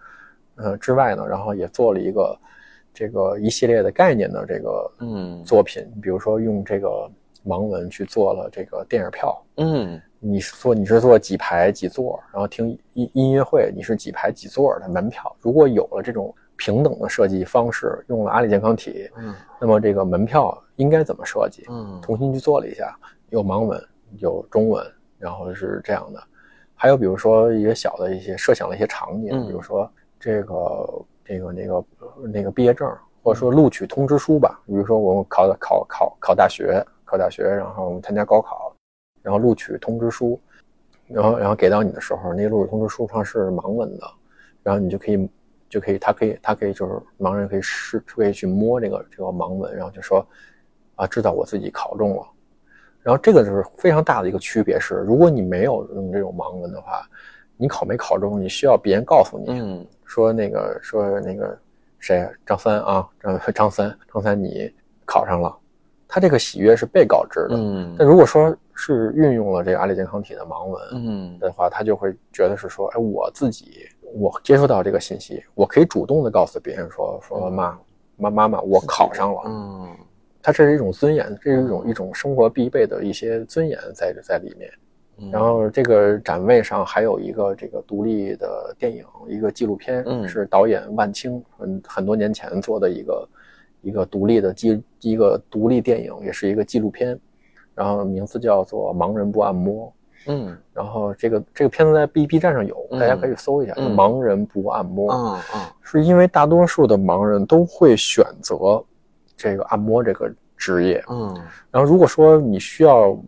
呃之外呢，然后也做了一个这个一系列的概念的这个嗯作品，比如说用这个盲文去做了这个电影票。嗯你是做你是做几排几座，然后听音音乐会，你是几排几座的门票。如果有了这种平等的设计方式，用了阿里健康体，嗯那么这个门票应该怎么设计？嗯重新去做了一下，有盲文，有中文，然后是这样的。还有比如说一些小的一些设想的一些场景，嗯比如说这个这个那个呃那个毕业证，或者说录取通知书吧。比如说我们考考考考大学，考大学，然后我们参加高考，然后录取通知书，然后然后给到你的时候，那个录取通知书上是盲文的，然后你就可以就可以，他可以他可以就是盲人可以试可以去摸这个这个盲文，然后就说啊，知道我自己考中了。然后这个就是非常大的一个区别是，如果你没有用这种盲文的话，你考没考中，你需要别人告诉你，嗯说那个说那个谁张三啊，张张三张三你考上了，他这个喜悦是被告知的。嗯但如果说是运用了这个阿里健康体的盲文嗯的话，他就会觉得是说，哎，我自己我接收到这个信息，我可以主动的告诉别人说说妈妈妈妈，我考上了。嗯它这是一种尊严，这是一种一种生活必备的一些尊严在在里面。嗯，然后这个展位上还有一个这个独立的电影，一个纪录片，嗯是导演万青很很多年前做的一个一个独立的纪一个独立电影，也是一个纪录片，然后名字叫做《盲人不按摩》。嗯然后这个这个片子在 B B 站上有，嗯大家可以搜一下，嗯盲人不按摩”嗯嗯是因为大多数的盲人都会选择这个按摩这个职业，嗯然后如果说你需要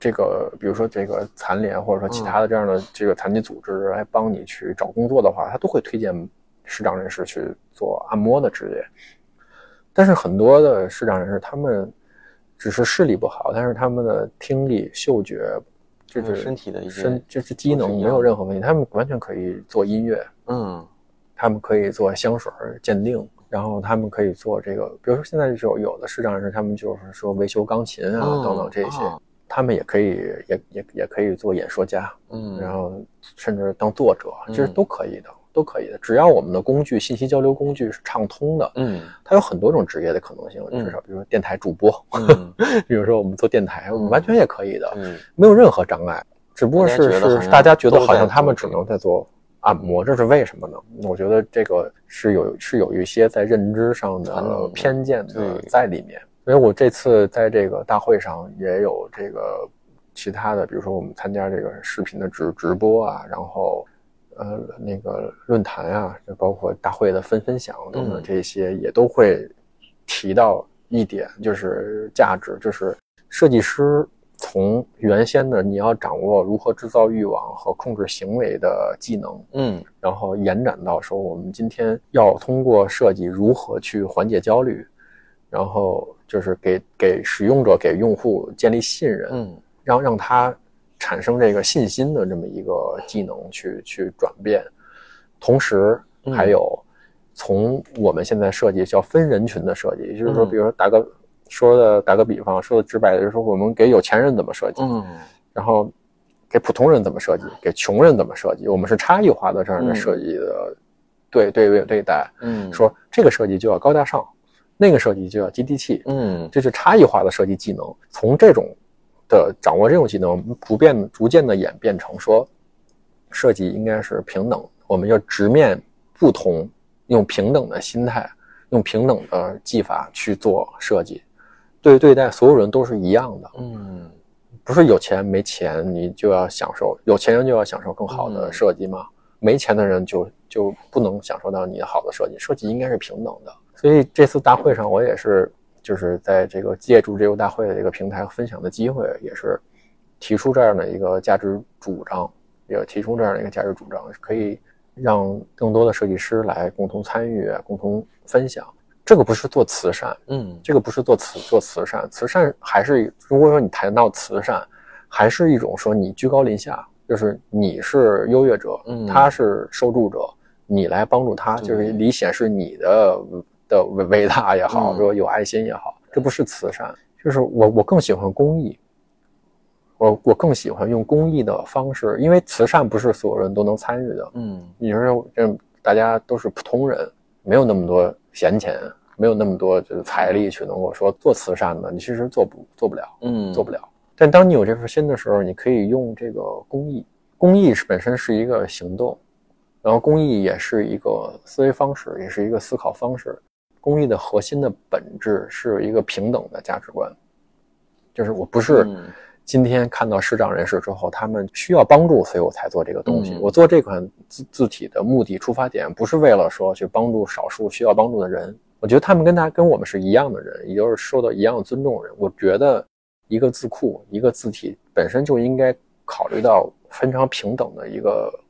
这个，比如说这个残联或者说其他的这样的这个残疾组织来帮你去找工作的话，他都会推荐视障人士去做按摩的职业。但是很多的视障人士，他们只是视力不好，但是他们的听力、嗅觉，这是身体的一些身这是机能没有任何问题，他们完全可以做音乐，嗯他们可以做香水鉴定，然后他们可以做这个，比如说现在就有的视障人士，他们就是说维修钢琴啊、嗯等等这些，啊他们也可以也也也可以做演说家，嗯，然后甚至当作者，其实嗯。都可以的，都可以的。只要我们的工具信息交流工具是畅通的，嗯。它有很多种职业的可能性，嗯。至少比如说电台主播，嗯。(laughs) 比如说我们做电台，我们完全也可以的，嗯。没有任何障碍，只不过是是大家觉得好像他们只能在做按摩，这是为什么呢？我觉得这个是有是有一些在认知上的偏见的在里面。所以我这次在这个大会上也有这个其他的，比如说我们参加这个视频的直直播啊，然后呃那个论坛啊，就包括大会的分分享等等嗯这些，也都会提到一点，就是价值，就是设计师从原先的你要掌握如何制造欲望和控制行为的技能，嗯。然后延展到说我们今天要通过设计如何去缓解焦虑，然后就是给给使用者、给用户建立信任，嗯。让让他产生这个信心的这么一个技能去去转变，同时还有从我们现在设计叫分人群的设计，也就是说，嗯。比如说打个说的打个比方，说的直白的就是说，我们给有钱人怎么设计，嗯然后给普通人怎么设计，给穷人怎么设计，我们是差异化的这样的嗯设计的对对对对待，嗯，说这个设计就要高大上，那个设计就要接地气，嗯这是差异化的设计技能。从这种的掌握这种技能，逐渐逐渐的演变成说，设计应该是平等，我们要直面不同，用平等的心态，用平等的技法去做设计，对对待所有人都是一样的。嗯不是有钱没钱你就要享受，有钱人就要享受更好的嗯设计吗？没钱的人就就不能享受到你好的设计，设计应该是平等的。所以这次大会上，我也是就是在这个借助这个大会的这个平台分享的机会，也是提出这样的一个价值主张，也提出这样的一个价值主张，可以让更多的设计师来共同参与、共同分享。这个不是做慈善，嗯这个不是做慈做慈善，慈善还是如果说你谈到慈善，还是一种说你居高临下，就是你是优越者，嗯他是受助者，你来帮助他，对就是你显示你的的伟伟大也好，嗯说有爱心也好，这不是慈善，就是我我更喜欢公益。我我更喜欢用公益的方式，因为慈善不是所有人都能参与的。嗯你说这大家都是普通人，没有那么多闲钱，没有那么多就是财力去能够说做慈善的，你其实做不做不了，嗯，做不了。但当你有这份心的时候，你可以用这个公益，公益是本身是一个行动，然后公益也是一个思维方式，也是一个思考方式。公益的核心的本质是一个平等的价值观，就是我不是嗯今天看到视障人士之后，他们需要帮助，所以我才做这个东西。嗯我做这款字字体的目的出发点，不是为了说去帮助少数需要帮助的人。我觉得他们跟他跟我们是一样的人，也就是受到一样的尊重的人。我觉得一个字库、一个字体本身就应该考虑到非常平等的一个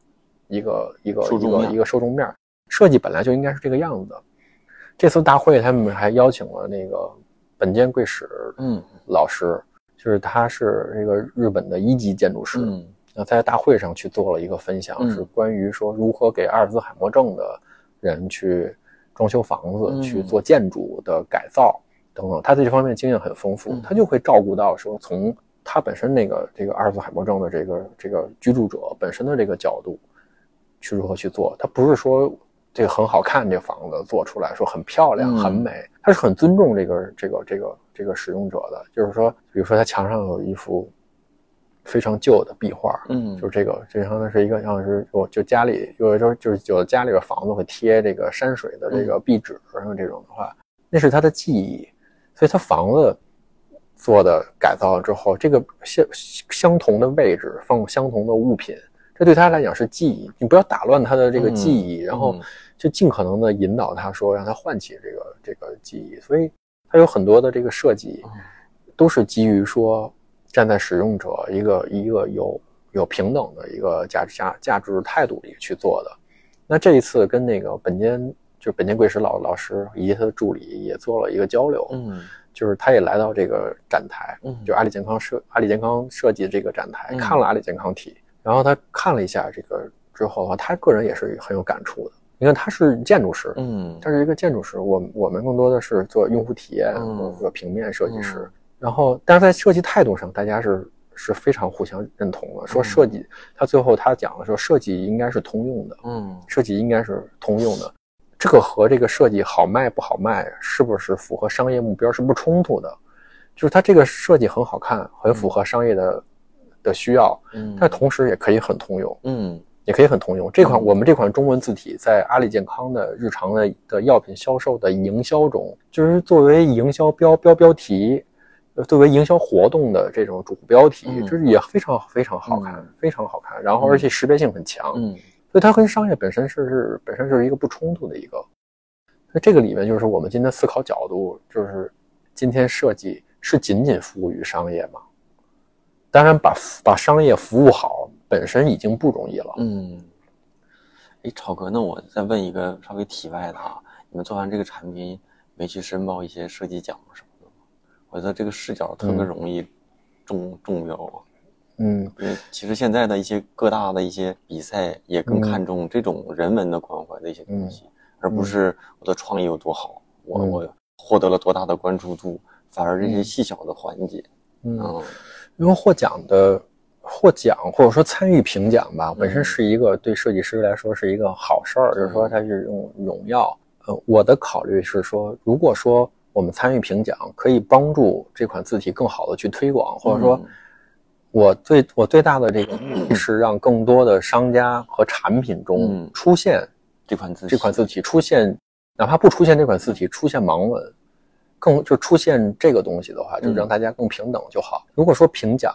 一个一个一个一个受众面。设计本来就应该是这个样子的。这次大会他们还邀请了那个本间贵史嗯老师，就是他是这个日本的一级建筑师，嗯那在大会上去做了一个分享，嗯是关于说如何给阿尔兹海默症的人去装修房子、嗯去做建筑的改造等等。他在这方面经验很丰富，嗯他就会照顾到说从他本身那个这个阿尔兹海默症的这个这个居住者本身的这个角度去如何去做。他不是说这个很好看，这房子做出来说很漂亮、嗯很美，他是很尊重这个这个这个这个使用者的。就是说，比如说他墙上有一幅非常旧的壁画，嗯，就是这个，这好像是一个像是我就家里有的时候就是有的家里边房子会贴这个山水的这个壁纸，然后这种的话，那是他的记忆，所以他房子做的改造之后，这个相相同的位置放相同的物品，这对他来讲是记忆，你不要打乱他的这个记忆，然后嗯就尽可能的引导他说，让他唤起这个这个记忆，所以他有很多的这个设计嗯都是基于说站在使用者一个一个有有平等的一个价值价价值态度里去做的。那这一次跟那个本间就是本间贵史老老师以及他的助理也做了一个交流，嗯就是他也来到这个展台，嗯就阿里健康设阿里健康设计这个展台，嗯看了阿里健康体，然后他看了一下这个之后的话，他个人也是很有感触的。因为他是建筑师，嗯他是一个建筑师，我我们更多的是做用户体验嗯或者说平面设计师。嗯然后，但是在设计态度上，大家是是非常互相认同的。说嗯设计，他最后他讲了说，设计应该是通用的，嗯设计应该是通用的。这个和这个设计好卖不好卖，是不是符合商业目标是不冲突的。就是它这个设计很好看，很符合商业的的需要，嗯，但同时也可以很通用。嗯也可以很通用。这款嗯我们这款中文字体在阿里健康的日常的的药品销售的营销中，就是作为营销标标标题，呃作为营销活动的这种主标题，嗯就是也非常非常好看，嗯非常好看。然后而且识别性很强，嗯所以它跟商业本身是是本身就是一个不冲突的一个。那这个里面就是我们今天思考角度，就是今天设计是仅仅服务于商业吗？当然把，把商业服务好本身已经不容易了。嗯。哎，超哥，那我再问一个稍微题外的啊，你们做完这个产品没去申报一些设计奖什么的吗？我觉得这个视角特别嗯容易中中标啊。嗯其实现在的一些各大的一些比赛也更嗯看重这种人文的关怀的一些东西，而不是我的创意有多好，我嗯我获得了多大的关注度，反而这些嗯细小的环节，嗯，嗯因为获奖的获奖或者说参与评奖吧，本身嗯。是一个对设计师来说是一个好事儿，就是说它是用荣耀。呃，我的考虑是说，如果说我们参与评奖，可以帮助这款字体更好的去推广，或者说嗯。我最我最大的这个 (clears throat) 目的是让更多的商家和产品中嗯。出现这款字这款字体出现，哪怕不出现这款字体出现盲文，更就出现这个东西的话，就嗯。让大家更平等就好。如果说评奖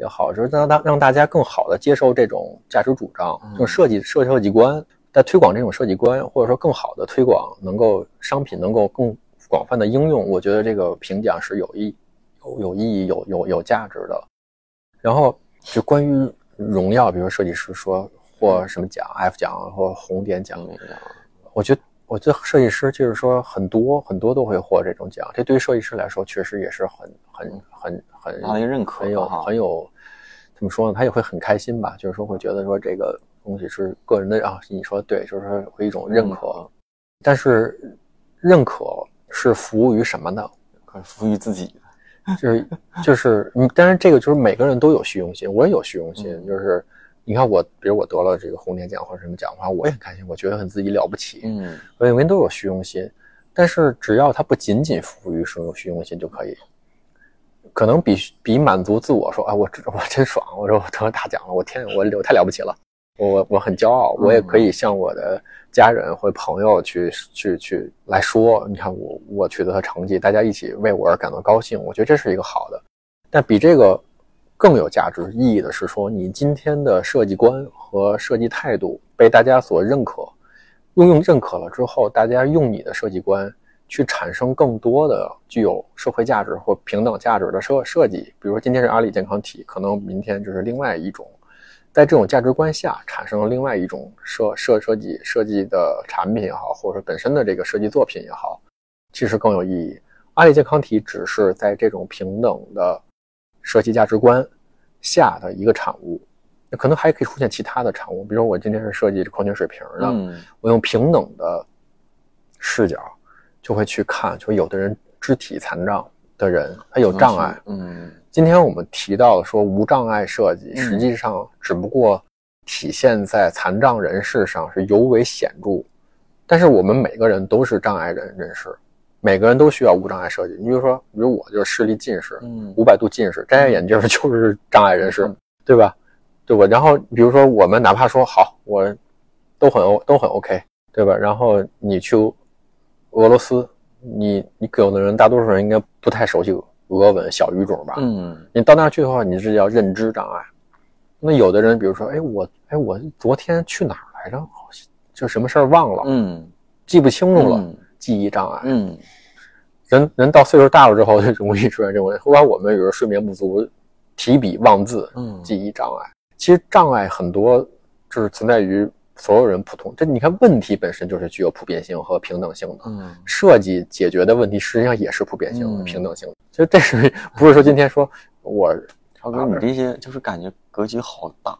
也好，就是让大让大家更好的接受这种价值主张，嗯这种设计设设计观，在推广这种设计观，或者说更好的推广能够商品能够更广泛的应用，我觉得这个评奖是有意有有意义、有有有价值的。然后就关于荣耀，比如设计师说获什么奖，F 奖或红点奖，嗯我觉得，我觉得设计师就是说很多很多都会获这种奖，这对于设计师来说确实也是很很很很大的一个认可很有很有怎么说呢？他也会很开心吧，就是说会觉得说这个东西是个人的啊，你说对，就是说会一种认可，嗯但是认可是服务于什么呢？可服务于自己，就是就是，你，当然这个就是每个人都有虚荣心，我也有虚荣心，嗯。就是你看我，比如我得了这个红点奖或者什么奖的话，我也很开心，我觉得很自己了不起，嗯。每个人都有虚荣心，但是只要他不仅仅服务于是有虚荣心就可以，可能比比满足自我说啊，我真我真爽，我说我得了大奖了，我天，我我太了不起了，我我很骄傲，我也可以向我的家人或朋友去去去来说，你看我我取得的成绩，大家一起为我而感到高兴，我觉得这是一个好的。但比这个更有价值意义的是说，你今天的设计观和设计态度被大家所认可，用用认可了之后，大家用你的设计观去产生更多的具有社会价值或平等价值的设设计，比如说今天是阿里健康体，可能明天就是另外一种，在这种价值观下产生了另外一种设设设计设计的产品也好，或者说本身的这个设计作品也好，其实更有意义。阿里健康体只是在这种平等的设计价值观下的一个产物，那可能还可以出现其他的产物，比如说我今天是设计矿泉水瓶的，嗯我用平等的视角就会去看，就有的人肢体残障的人他有障碍，嗯。今天我们提到了说无障碍设计，嗯实际上只不过体现在残障人士上是尤为显著，但是我们每个人都是障碍人人士，每个人都需要无障碍设计。你比如说，比如我就是视力近视，嗯五百度近视，摘下眼镜就是障碍人士嗯，对吧？对吧？然后比如说我们哪怕说好，我都很 O 都很 OK，对吧？然后你去俄罗斯，你你有的人大多数人应该不太熟悉俄文小语种吧？嗯你到那儿去的话，你是叫认知障碍。那有的人，比如说，哎，我哎我昨天去哪儿来着？好像就什么事儿忘了，嗯记不清楚了，嗯记忆障碍。嗯人人到岁数大了之后，就容易出现这种问题。或者我们有时候睡眠不足、提笔忘字、嗯记忆障碍。其实障碍很多就是存在于所有人普通。这你看，问题本身就是具有普遍性和平等性的。嗯设计解决的问题实际上也是普遍性的、嗯平等性的。其实这是不是说今天说我超哥，你这些就是感觉格局好大，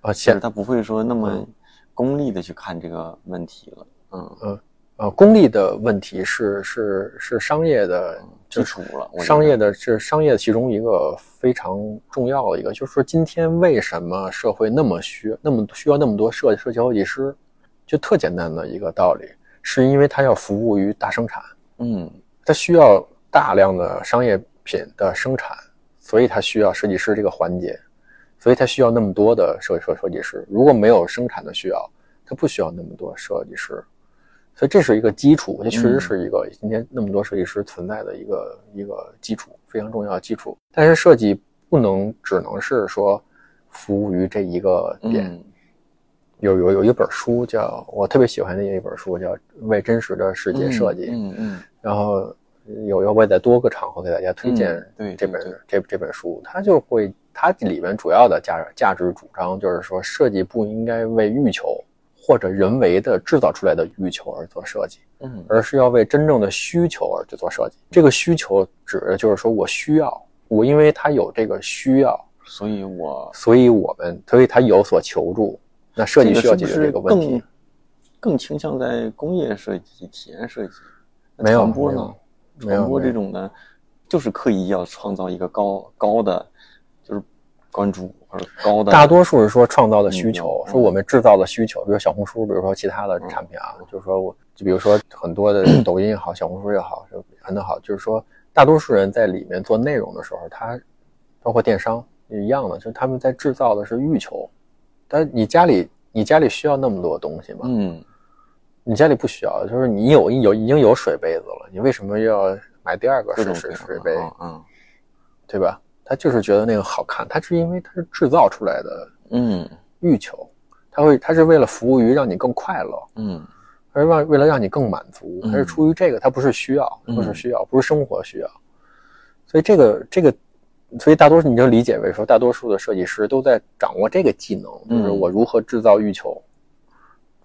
啊，就是现他不会说那么嗯功利的去看这个问题了。嗯嗯呃，功利的问题是是是商业的基础了，商业的是商业其中一个非常重要的一个，就是说今天为什么社会那么需那么需要那么多设设计设计师，就特简单的一个道理，是因为它要服务于大生产，嗯它需要大量的商业品的生产，所以它需要设计师这个环节，所以它需要那么多的设设设计师。如果没有生产的需要，它不需要那么多设计师。所以这是一个基础，这确实是一个今天那么多设计师存在的一个一个基础，非常重要的基础。但是设计不能只能是说服务于这一个点。嗯有有有一本书叫我特别喜欢的一本书叫《为真实的世界设计》，嗯嗯然后有要会在多个场合给大家推荐这本、这这本书，它就会它里面主要的价价值主张就是说，设计不应该为欲求或者人为的制造出来的欲求而做设计，嗯而是要为真正的需求而去做设计。这个需求指的就是说我需要，我因为他有这个需要，所以我所以我们所以他有所求助。那设计需要解决这个问题。更更倾向在工业设计、体验设计。没有传播呢？传播这种呢，就是刻意要创造一个高高的，就是关注或者高的。大多数是说创造的需求，嗯说我们制造的需求，比如小红书，比如说其他的产品啊，就是说我，就比如说很多的抖音也好，小红书也好，就很好，就是说大多数人在里面做内容的时候，他包括电商也一样的，就是他们在制造的是欲求，但你家里你家里需要那么多东西吗？嗯你家里不需要，就是你有有已经有水杯子了，你为什么要买第二个水水水杯？嗯嗯对吧？他就是觉得那个好看，他是因为它是制造出来的嗯。欲求，他会他是为了服务于让你更快乐，嗯。而是为为了让你更满足，嗯。他是出于这个，他不是需要，嗯。不是需要，不是生活需要，所以这个这个，所以大多数你就理解为说，大多数的设计师都在掌握这个技能，就是嗯我如何制造欲求，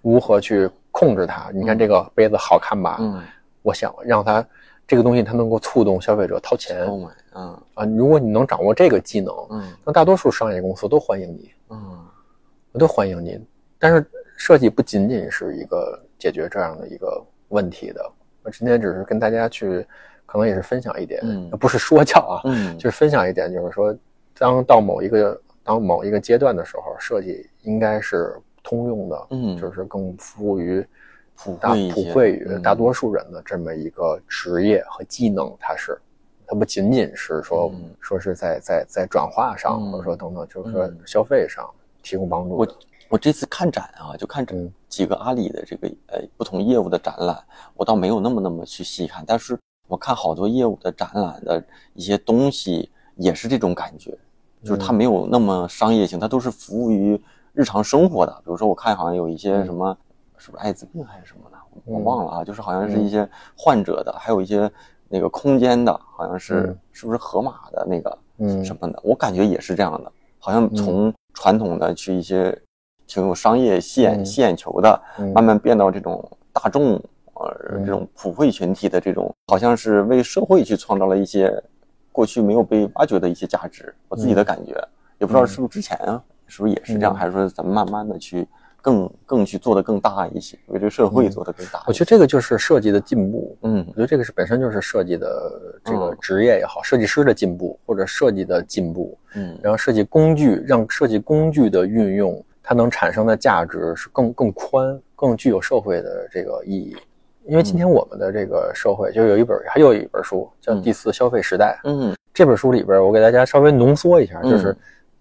如何去控制它。你看这个杯子好看吧？嗯，我想让它这个东西它能够触动消费者掏钱嗯啊。如果你能掌握这个技能，嗯那大多数商业公司都欢迎你。嗯我都欢迎你。但是设计不仅仅是一个解决这样的一个问题的。我今天只是跟大家去，可能也是分享一点，嗯不是说教啊，嗯，就是分享一点，就是说，当到某一个当某一个阶段的时候，设计应该是通用的，嗯就是更服务于普大普惠于嗯大多数人的这么一个职业和技能，它是。它不仅仅是说、嗯。说是在在在转化上，嗯。或者说等等，就是说嗯。消费上提供帮助我。我这次看展啊，就看几个阿里的这个呃不同业务的展览，我倒没有那么那么去细看，但是我看好多业务的展览的一些东西也是这种感觉，就是它没有那么商业性，它都是服务于日常生活的。比如说我看好像有一些什么，是不是艾滋病还是什么的，我嗯。忘了啊，就是好像是一些患者的，还有一些那个空间的，好像是嗯。是不是河马的那个嗯。什么的，我感觉也是这样的，好像从传统的去一些挺有商业吸眼嗯。吸眼球的，嗯。慢慢变到这种大众呃嗯。这种普惠群体的这种，好像是为社会去创造了一些过去没有被挖掘的一些价值。我自己的感觉，也不知道是不是之前啊，是不是也是这样，嗯。还是说咱们慢慢的去更更去做的更大一些，为这个社会做的更大。嗯我觉得这个就是设计的进步。嗯我觉得这个是本身就是设计的这个嗯职业也好，设计师的进步或者设计的进步，嗯然后设计工具让设计工具的运用，它能产生的价值是更更宽、更具有社会的这个意义。因为今天我们的这个社会就有一本，还有一本书叫《嗯第四消费时代》。嗯这本书里边，我给大家稍微浓缩一下，就是嗯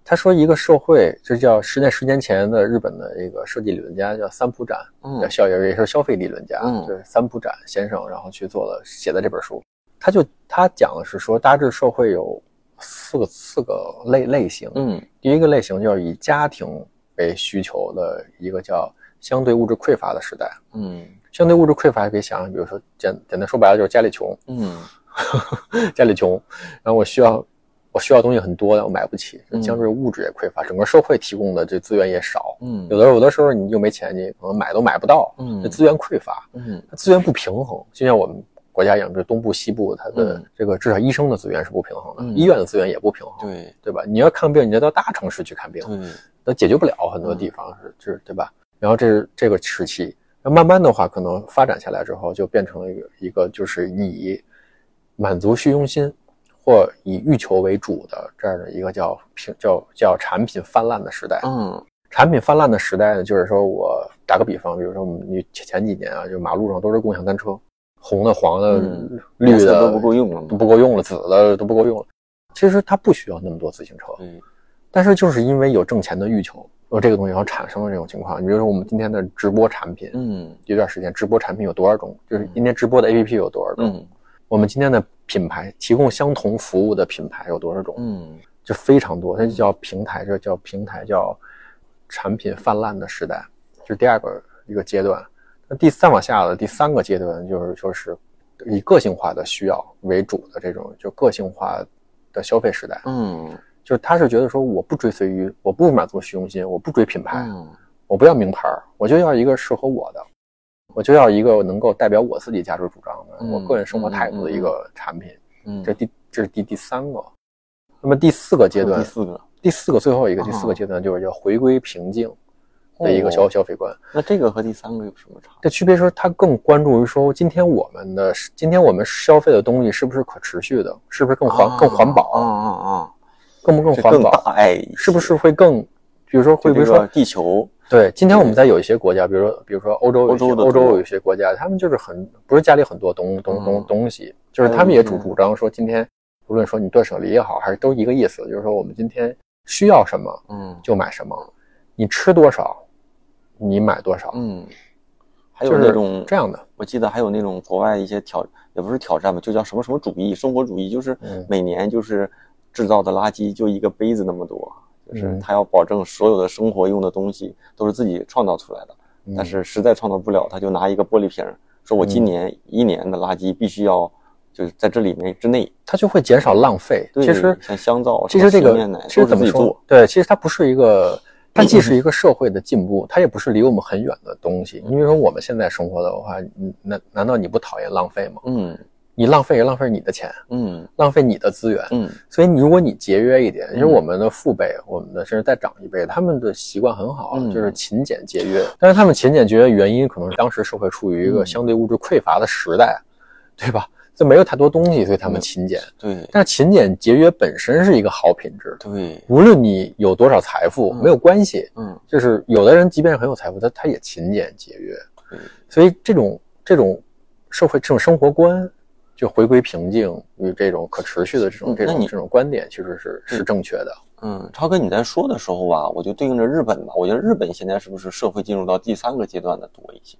他说一个社会，这叫十年十年前的日本的一个设计理论家叫三浦展，嗯叫校也是消费理论家，嗯就是三浦展先生，然后去做了写的这本书。他就他讲的是说，大致社会有四个四个类类型。嗯第一个类型就是以家庭为需求的一个叫相对物质匮乏的时代。嗯相对物质匮乏，可以想想，比如说简简单说白了就是家里穷，嗯 (laughs) 家里穷，然后我需要我需要东西很多，但我买不起，嗯相对物质也匮乏，整个社会提供的这资源也少。嗯有的有的时候你又没钱，你可能买都买不到，嗯这资源匮乏，嗯资源不平衡。就像我们国家一样，东部、西部，它的嗯这个至少医生的资源是不平衡的，嗯医院的资源也不平衡，对对吧？你要看病，你就到大城市去看病，对那解决不了很多地方是，是，对吧？然后这是这个时期，那慢慢的话，可能发展下来之后，就变成了一个一个就是以满足虚荣心或以欲求为主的这样的一个叫平叫叫产品泛滥的时代。嗯产品泛滥的时代呢，就是说我打个比方，比如说我们你前前几年啊，就马路上都是共享单车，红的、黄的、嗯绿的都不够用了都。不够用了，紫的都不够用了。其实它不需要那么多自行车，嗯，但是就是因为有挣钱的欲求，有这个东西，然后产生了这种情况。你比如说我们今天的直播产品，嗯有段时间直播产品有多少种？就是今天直播的 APP 有多少种？嗯我们今天的品牌提供相同服务的品牌有多少种？嗯就非常多，它就叫平台，这叫平台，叫产品泛滥的时代，这是第二个一个阶段。那第三往下的第三个阶段就是说是以个性化的需要为主的这种就个性化的消费时代，嗯就是他是觉得说我不追随于，我不满足虚荣心，我不追品牌，嗯我不要名牌儿，我就要一个适合我的，我就要一个能够代表我自己价值主张的、嗯我个人生活态度的一个产品。嗯，这第这是第第三个。那么第四个阶段第，四个，第四个最后一个啊第四个阶段就是叫回归平静的一个消哦消费观。那这个和第三个有什么差？这区别说，它更关注于说，今天我们的今天我们消费的东西是不是可持续的，是不是更环、更环保，啊啊啊，更不更环保，大爱一些，是不是会更，比如说会不会说地球？对，今天我们在有一些国家，比如说比如说欧洲欧洲的欧洲有一些国家，他们就是很不是家里很多东东东嗯东西，就是他们也主嗯主张说，今天无论说你断舍离也好，还是都一个意思，就是说我们今天需要什么嗯。就买什么，你吃多少，你买多少，嗯，还有那种这样的。我记得还有那种国外一些挑，也不是挑战吧，就叫什么什么主义，生活主义，就是嗯。每年就是制造的垃圾就一个杯子那么多，就是嗯他要保证所有的生活用的东西都是自己创造出来的，嗯但是实在创造不了，他就拿一个玻璃瓶，说我今年一年的垃圾必须要就是在这里面之内。他就会减少浪费。对其实像香皂，其实这个洗面奶其实怎么说对，其实它不是一个，(clears throat) 它既是一个社会的进步，它也不是离我们很远的东西。你比如说我们现在生活的话，你难难道你不讨厌浪费吗？嗯你浪费也浪费你的钱，嗯浪费你的资源。嗯所以你如果你节约一点，因为嗯我们的父辈，我们的甚至再长一辈，他们的习惯很好，嗯就是勤俭节约。但是他们勤俭节约原因，可能是当时社会处于一个嗯相对物质匮乏的时代，对吧？就没有太多东西，所以他们嗯勤俭。对但是勤俭节约本身是一个好品质，对无论你有多少财富，嗯没有关系。嗯就是有的人即便是很有财富，他他也勤俭节约。对所以这种这种社会这种生活观，就回归平静与这种可持续的这种嗯那你这种这种观点，其实是是正确的。嗯，超哥你在说的时候吧，我就对应着日本吧，我觉得日本现在是不是社会进入到第三个阶段的多一些？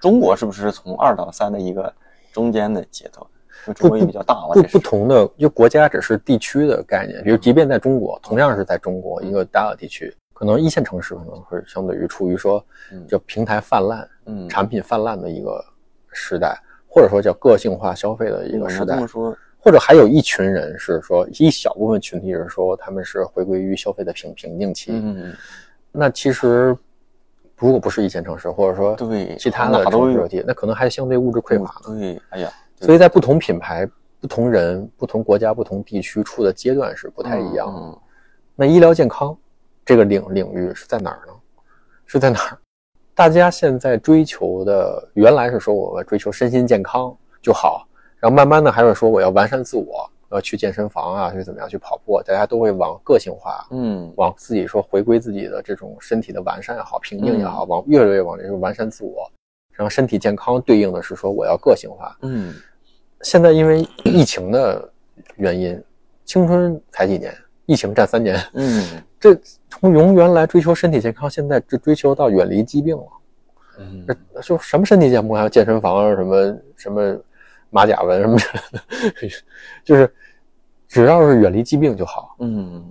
中国是不是从二到三的一个中间的阶段？中国也比较大嘛，不同的，就国家只是地区的概念，比如即便在中国，同样是在中国一个大的地区，可能一线城市可能会相对于处于说就平台泛滥、嗯产品泛滥的一个时代，或者说叫个性化消费的一嗯个时代这么。说，或者还有一群人是说一小部分群体是说他们是回归于消费的平平静期。嗯，那其实如果不是一线城市，或者说对，其他的城市地，那可能还相对物质匮乏呢。对，哎呀，所以在不同品牌、不同人、不同国家、不同地区处的阶段是不太一样。嗯那医疗健康这个领领域是在哪儿呢？是在哪儿？大家现在追求的，原来是说我要追求身心健康就好，然后慢慢的还是说我要完善自我，要去健身房啊，去怎么样去跑步，大家都会往个性化，嗯往自己说回归自己的这种身体的完善也好，平静也好，往越来越往这个完善自我，然后身体健康对应的是说我要个性化。嗯现在因为疫情的原因，青春才几年，疫情战三年，嗯这从从原来追求身体健康，现在就追求到远离疾病了。嗯就什么身体健康，还有健身房啊，什么什么马甲纹什么的，就是只要是远离疾病就好。嗯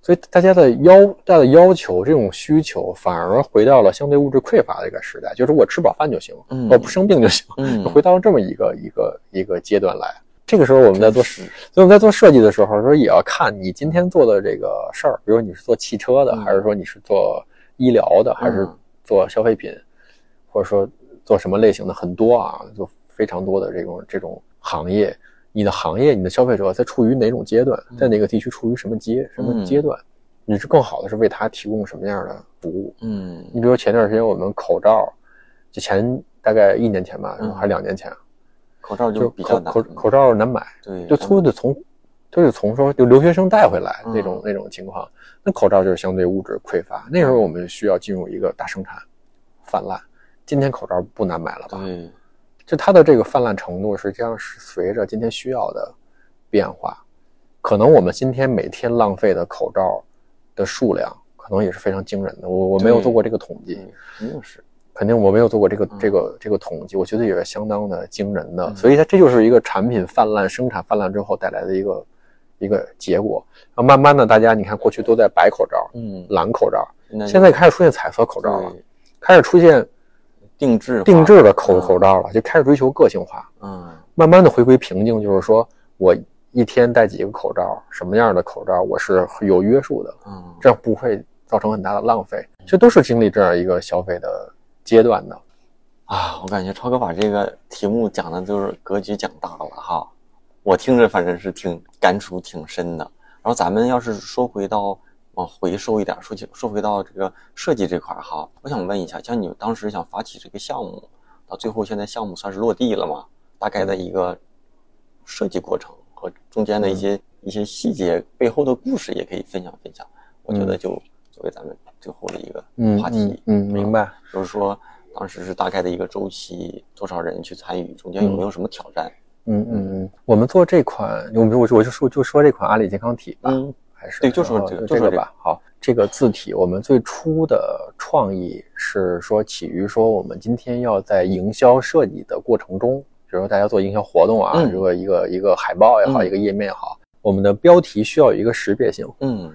所以大家的要大家的要求，这种需求反而回到了相对物质匮乏的一个时代，就是我吃饱饭就行，嗯我不生病就行，嗯，回到了这么一个一个一个阶段来。这个时候我们在做是所以我们在做设计的时候，说也要看你今天做的这个事儿，比如你是做汽车的，嗯还是说你是做医疗的，还是嗯做消费品，或者说做什么类型的，很多啊，就非常多的这种这种行业。你的行业，你的消费者在处于哪种阶段，在哪个地区处于什么阶什么阶段？你是更好的是为他提供什么样的服务？嗯你比如前段时间我们口罩，就前大概一年前吧，嗯还是两年前，口罩就就比较难，口口口罩难买，对，就从就从就是从说就留学生带回来嗯那种、那种情况，那口罩就是相对物质匮乏，那时候我们需要进入一个大生产泛滥。今天口罩不难买了吧？对，就它的这个泛滥程度，实际上是随着今天需要的变化，可能我们今天每天浪费的口罩的数量，可能也是非常惊人的。我我没有做过这个统计，嗯肯定是，肯定我没有做过这个嗯这个这个统计，我觉得也是相当的惊人的。嗯所以它这就是一个产品泛滥、生产泛滥之后带来的一个一个结果。然后慢慢的，大家你看过去都在白口罩、嗯，蓝口罩，现在开始出现彩色口罩了，开始出现定制定制的口嗯口罩了，就开始追求个性化。嗯慢慢的回归平静，就是说我一天戴几个口罩，什么样的口罩我是有约束的，嗯，这样不会造成很大的浪费。这都是经历这样一个消费的阶段的。啊，我感觉超哥把这个题目讲的就是格局讲大了哈，我听着反正是挺感触挺深的。然后咱们要是说回到往回收一点，说起说回到这个设计这块儿哈，我想问一下，像你们当时想发起这个项目，到最后现在项目算是落地了吗？大概的一个设计过程和中间的一些、一些细节背后的故事也可以分享分享。我觉得就作为咱们最后的一个嗯话题，嗯，嗯明白。就是说当时是大概的一个周期，多少人去参与，中间有没有什么挑战？嗯嗯嗯，我们做这款，我我我就说就说这款阿里健康体吧，嗯还是对就说这个这个这个吧。好，这个字体我们最初的创意是说起于说我们今天要在营销设计的过程中，比如说大家做营销活动啊，嗯如果一个一个海报也好，嗯一个页面也好，我们的标题需要有一个识别性。嗯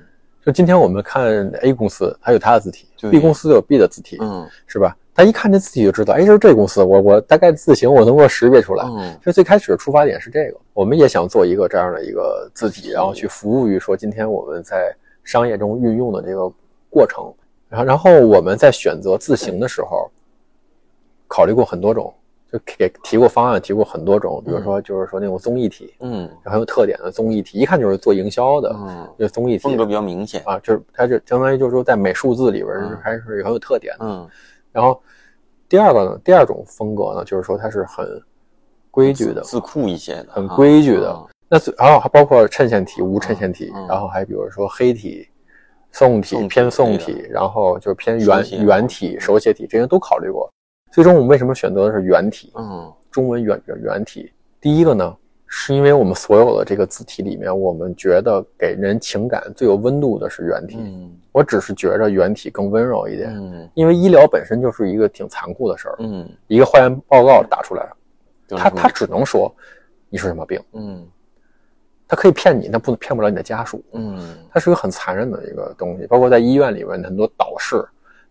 就今天我们看 A 公司，它有它的字体；B 公司有 B 的字体，嗯是吧？他一看这字体就知道，哎，就是这公司，我我大概字形我能够识别出来。嗯就最开始的出发点是这个，我们也想做一个这样的一个字体，然后去服务于说今天我们在商业中运用的这个过程。然后，然后我们在选择字形的时候，考虑过很多种，就给提过方案，提过很多种，比如说就是说那种综艺体，嗯很有特点的综艺体，一看就是做营销的，嗯，就综艺体风格比较明显。啊，就是它就相当于就是说在美术字里边嗯还是很有特点的。嗯然后第二个呢，第二种风格呢，就是说它是很规矩的，字库一些的，很啊规矩的嗯那最然后还包括衬线体、无衬线体，嗯然后还比如说黑体、宋体、偏宋体，然后就是偏圆圆体、手写体，这些都考虑过。最终我们为什么选择的是原体？嗯中文圆圆圆体。第一个呢，是因为我们所有的这个字体里面，我们觉得给人情感最有温度的是原体。嗯我只是觉着原体更温柔一点，嗯因为医疗本身就是一个挺残酷的事儿。嗯，一个化验报告打出来，就是他他只能说你是什么病，嗯他可以骗你，但不骗不了你的家属。嗯它是个很残忍的一个东西，包括在医院里面很多导视，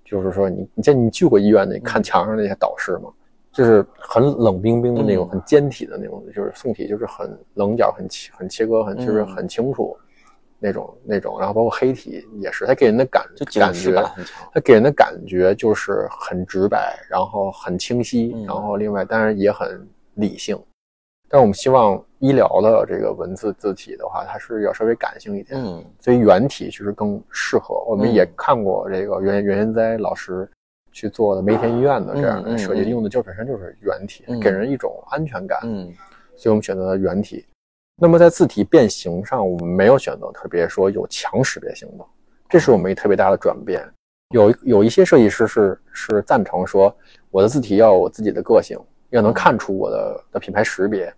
就是说你你见你去过医院，你看墙上那些导师吗？就是很冷冰冰的那种，嗯很尖体的那种，就是宋体，就是很棱角很切很切割，很就是嗯很清楚那种那种。然后包括黑体也是，它给人的感感觉。它给人的感觉就是很直白，然后很清晰，嗯然后另外当然也很理性。但我们希望医疗的这个文字字体的话，它是要稍微感性一点，嗯所以原体其实更适合。我们嗯也看过这个袁袁元哉老师去做的梅田医院的这样的设计，嗯用的就本身就是原体，嗯给人一种安全感，嗯所以我们选择了圆体。那么在字体变形上，我们没有选择特别说有强识别性的，这是我们一个特别大的转变。有有一些设计师是是赞成说，我的字体要有我自己的个性，要能看出我的的品牌识别，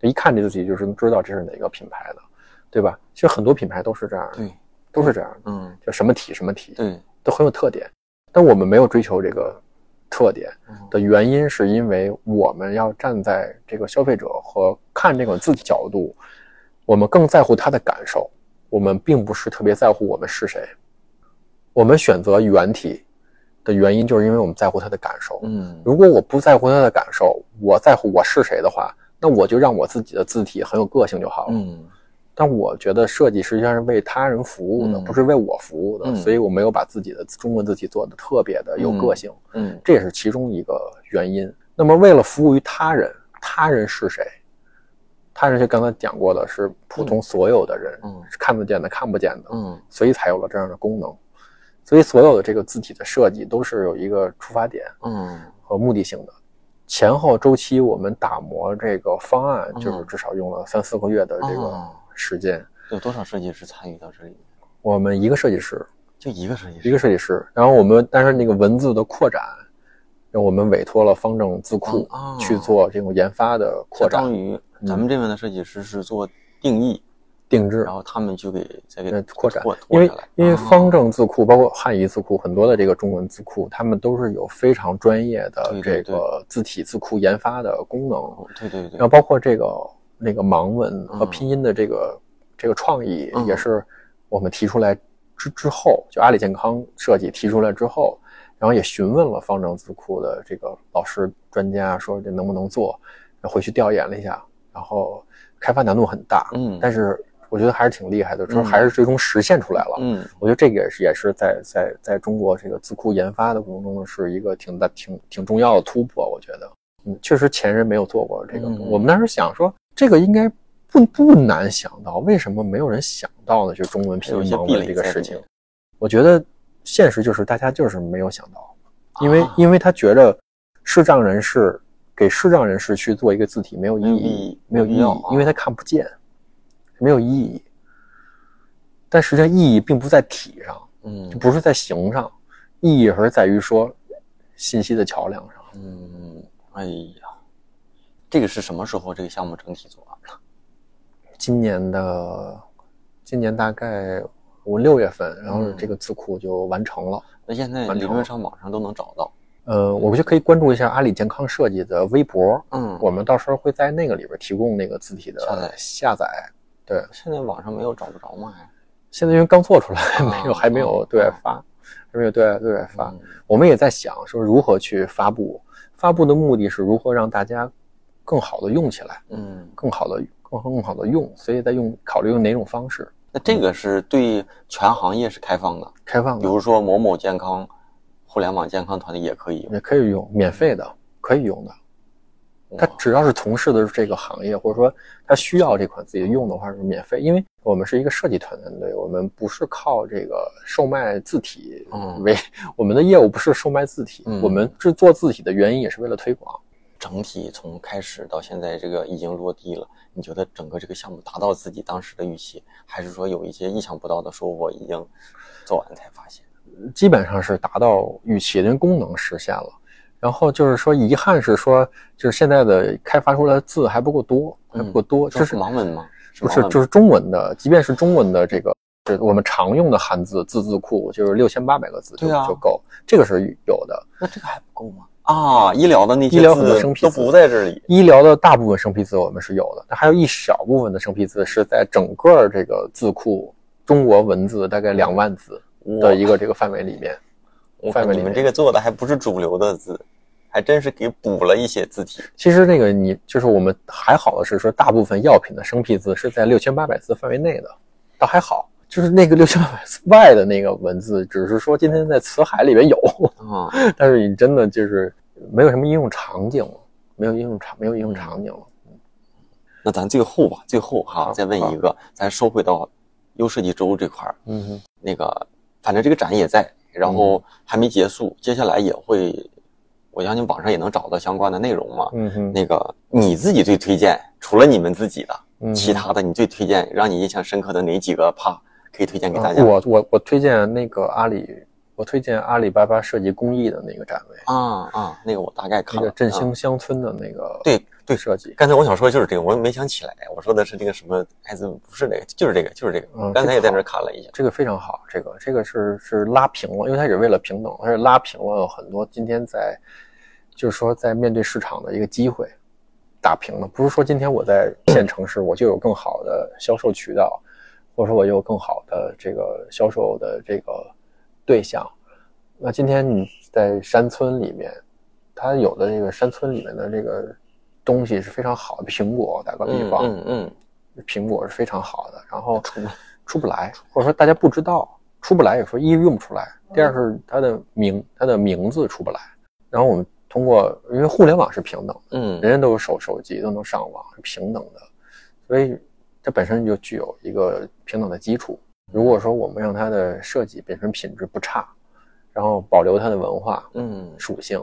就一看这字体就是能知道这是哪个品牌的，对吧？其实很多品牌都是这样的，对，都是这样的，嗯就什么体什么体对，都很有特点。但我们没有追求这个特点嗯的原因，是因为我们要站在这个消费者和看这个字体角度，我们更在乎他的感受，我们并不是特别在乎我们是谁。我们选择原体的原因，就是因为我们在乎他的感受。嗯如果我不在乎他的感受，我在乎我是谁的话，那我就让我自己的字体很有个性就好了。嗯但我觉得设计实际上是为他人服务的，嗯不是为我服务的，嗯所以我没有把自己的中文字体做的特别的有个性，嗯这也是其中一个原因。那么为了服务于他人，他人是谁？他人就刚才讲过的，是普通所有的人，嗯是看得见的、看不见的，嗯所以才有了这样的功能。所以所有的这个字体的设计都是有一个出发点嗯。和目的性的。前后周期我们打磨这个方案，嗯。就是至少用了三四个月的这个哦。时间。有多少设计师参与到这里？我们一个设计师，就一个设计师，一个设计师，然后我们但是那个文字的扩展，让我们委托了方正字库哦。去做这种研发的扩展相当于。咱们这边的设计师是做定义，定制然。后他们就给再给呃，扩展拓，因为。因为哦方正字库，包括汉仪字库，很多的这个中文字库，他们都是有非常专业的这个字体字库研发的功能，哦对对对然后，包括这个那个盲文和嗯拼音的这个这个创意，嗯也是我们提出来之之后，就阿里健康设计提出来之后，然后也询问了方正字库的这个老师专家，说这能不能做，回去调研了一下，然后开发难度很大，嗯但是我觉得还是挺厉害的，就是嗯还是最终实现出来了。嗯我觉得这个也是也是在在在中国这个字库研发的过程中是一个挺大挺挺重要的突破，我觉得，嗯，确实前人没有做过这个。嗯我们当时想说，这个应该不不难想到，为什么没有人想到呢？就中文拼音盲文这个事情我觉得现实就是大家就是没有想到，因为、啊因为他觉得视障人士给视障人士去做一个字体没有意义义，没有意义因为他看不见，没有意义。但实际上意义并不在体上，嗯不是在形上，意义而是在于说信息的桥梁上。嗯，哎呀，这个是什么时候这个项目整体做完了？今年的今年大概五六月份，然后嗯这个字库就完成了。那现在理论上网上都能找到。呃，我们就可以关注一下阿里健康设计的微博，嗯，我们到时候会在那个里边提供那个字体的下载下载。对，现在网上没有找不着嘛？还现在因为刚做出来，(laughs) 没有啊还没有对外发，还没有对外对外发。嗯我们也在想说如何去发布，发布的目的是如何让大家更好的用起来，嗯，更好的更更好的用，所以在用考虑用哪种方式那这个是对全行业是开放的，开放的，如说某某健康、互联网健康团队也可以用。也可以用，免费的可以用的。他只要是从事的这个行业，或者说他需要这款自己用的话是免费，因为我们是一个设计团队，我们不是靠这个售卖字体嗯为、我们的业务不是售卖字体，嗯我们是做字体的原因也是为了推广。整体从开始到现在，这个已经落地了。你觉得整个这个项目达到自己当时的预期，还是说有一些意想不到的收获已经做完才发现？基本上是达到预期连功能实现了。然后就是说，遗憾是说，就是现在的开发出来的字还不够多，还不够多，这就是是盲文吗？不是就是中文的，即便是中文的这个，是我们常用的汉字字字库，就是六千八百个字就、对啊就够，这个是有的。那这个还不够吗？啊，医疗的那些医疗很多生僻字都不在这里。医疗的大部分生僻字我们是有的，但还有一小部分的生僻字是在整个这个字库中国文字大概两万字的一个这个范围里面。我范围里面看你们这个做的还不是主流的字，还真是给补了一些字体。其实那个你就是我们还好的是说，大部分药品的生僻字是在六千八百字范围内的，倒还好。就是那个六千八百字外的那个文字，只是说今天在词海里面有，啊，但是你真的就是没有什么应用场景了，没有应用场没有应用场景了。那咱最后吧，最后哈，好再问一个，咱收回到优设计周这块儿，嗯哼，那个反正这个展也在，然后还没结束，接下来也会，我相信网上也能找到相关的内容嘛。嗯哼，那个你自己最推荐，除了你们自己的，嗯其他的你最推荐让你印象深刻的哪几个趴可以推荐给大家？我我我推荐那个阿里，我推荐阿里巴巴设计工艺的那个展位，啊啊，那个我大概看了。那个振啊兴乡村的那个对对，设计。刚才我想说的就是这个，我没想起来，我说的是这个什么艾滋，不是这个，就是这个，就是这个。嗯刚才也在那儿看了一下。这个非常好，这个这个是是拉平了，因为它也是为了平等，它是拉平了很多今天在，就是说在面对市场的一个机会，打平了。不是说今天我在县城市我就有更好的销售渠道，或者说我有更好的这个销售的这个对象。那今天你在山村里面，它有的这个山村里面的这个东西是非常好的，苹果打个比方，嗯嗯苹果是非常好的，然后出不出不来，或者说大家不知道，出不来，有时候一用不出来，第二是它的名它的名字出不来。然后我们通过，因为互联网是平等的，嗯。人人都有手手机，都能上网，是平等的，所以它本身就具有一个平等的基础。如果说我们让它的设计本身品质不差，然后保留它的文化嗯。属性，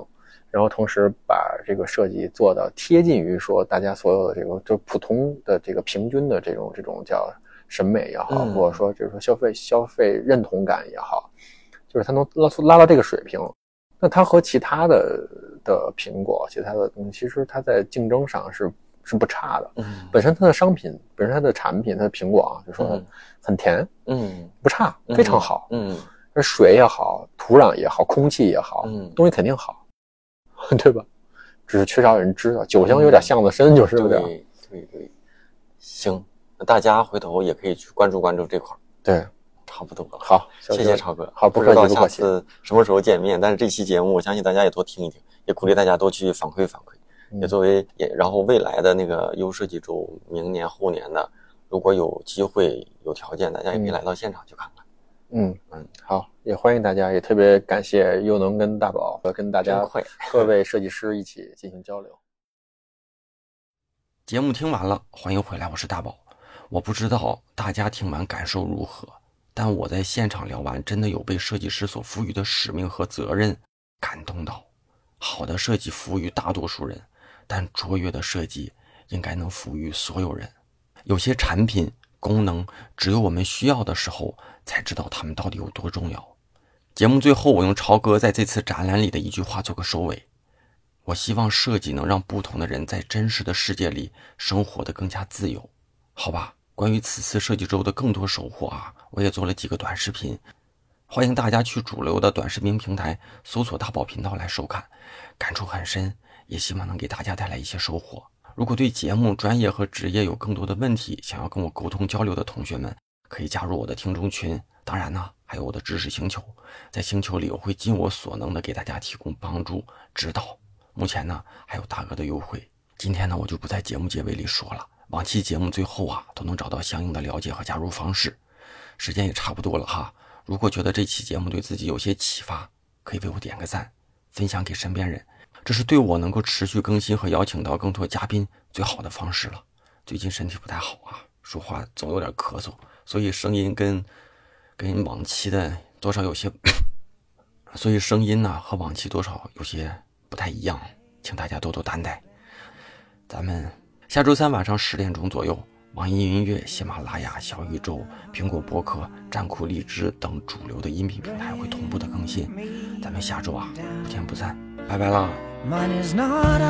然后同时把这个设计做到贴近于说大家所有的这个就普通的这个平均的这种这种叫审美也好，嗯或者说就是说消费消费认同感也好，就是它能拉拉到这个水平，那它和其他的的苹果其他的东西，其实它在竞争上是是不差的。嗯本身它的商品，本身它的产品，它的苹果啊，就说嗯很甜，嗯不差，非常好。嗯那水也好，土壤也好，空气也好，嗯东西肯定好，(laughs) 对吧？只是缺少人知道。酒香有点巷子深，就是有点对对对，行，那大家回头也可以去关注关注这块儿，对。差不多了。好，谢谢超哥，好不不知道下次什么时候见面，但是这期节目我相信大家也多听一听，也鼓励大家多去反馈反馈，嗯也作为也然后未来的那个优设计周，明年后年的，如果有机会有条件，大家也可以嗯来到现场去看看。嗯嗯，好，也欢迎大家，也特别感谢又能跟大宝和跟大家真快各位设计师一起进行交流。(laughs) 节目听完了，欢迎回来，我是大宝。我不知道大家听完感受如何，但我在现场聊完，真的有被设计师所赋予的使命和责任感动到。好的设计服务于大多数人，但卓越的设计应该能服务于所有人。有些产品功能，只有我们需要的时候才知道它们到底有多重要。节目最后，我用超哥在这次展览里的一句话做个收尾。我希望设计能让不同的人在真实的世界里生活得更加自由，好吧？关于此次设计周的更多收获啊，我也做了几个短视频，欢迎大家去主流的短视频平台搜索“大宝频道”来收看，感触很深，也希望能给大家带来一些收获。如果对节目、专业和职业有更多的问题，想要跟我沟通交流的同学们，可以加入我的听众群。当然呢，还有我的知识星球，在星球里我会尽我所能的给大家提供帮助、指导。目前呢还有大额的优惠，今天呢我就不在节目结尾里说了，往期节目最后啊都能找到相应的了解和加入方式。时间也差不多了哈，如果觉得这期节目对自己有些启发，可以为我点个赞，分享给身边人，这是对我能够持续更新和邀请到更多嘉宾最好的方式了。最近身体不太好啊，说话总有点咳嗽，所以声音跟跟往期的多少有些，所以声音呢和往期多少有些。不太一样，请大家多多担待。咱们下周三晚上十点钟左右，网易云音乐、喜马拉雅、小宇宙、苹果播客、站酷荔枝等主流的音频平台会同步的更新。咱们下周啊，不见不散，拜拜啦！Mine is not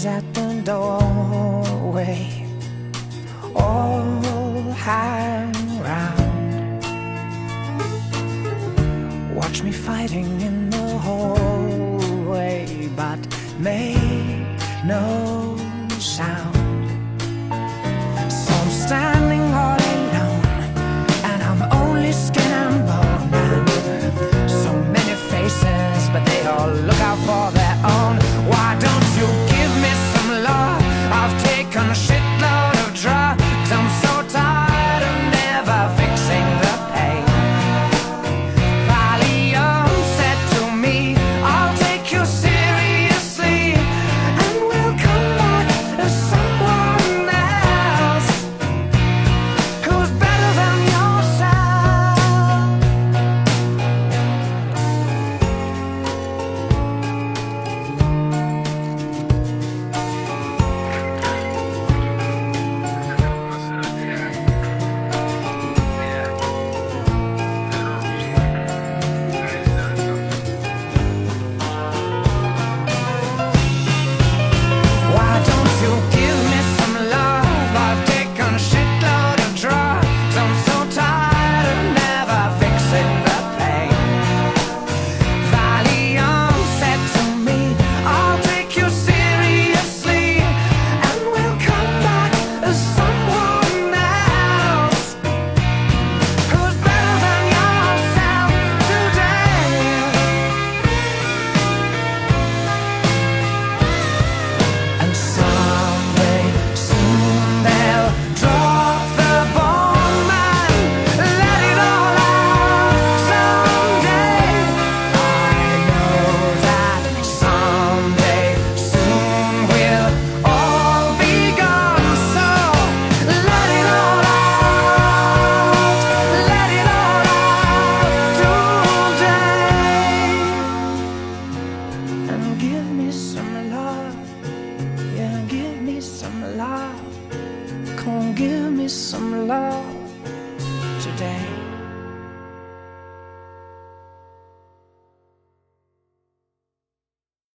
faces at the doorway, all hang round. Watch me fighting in the hallway, but make no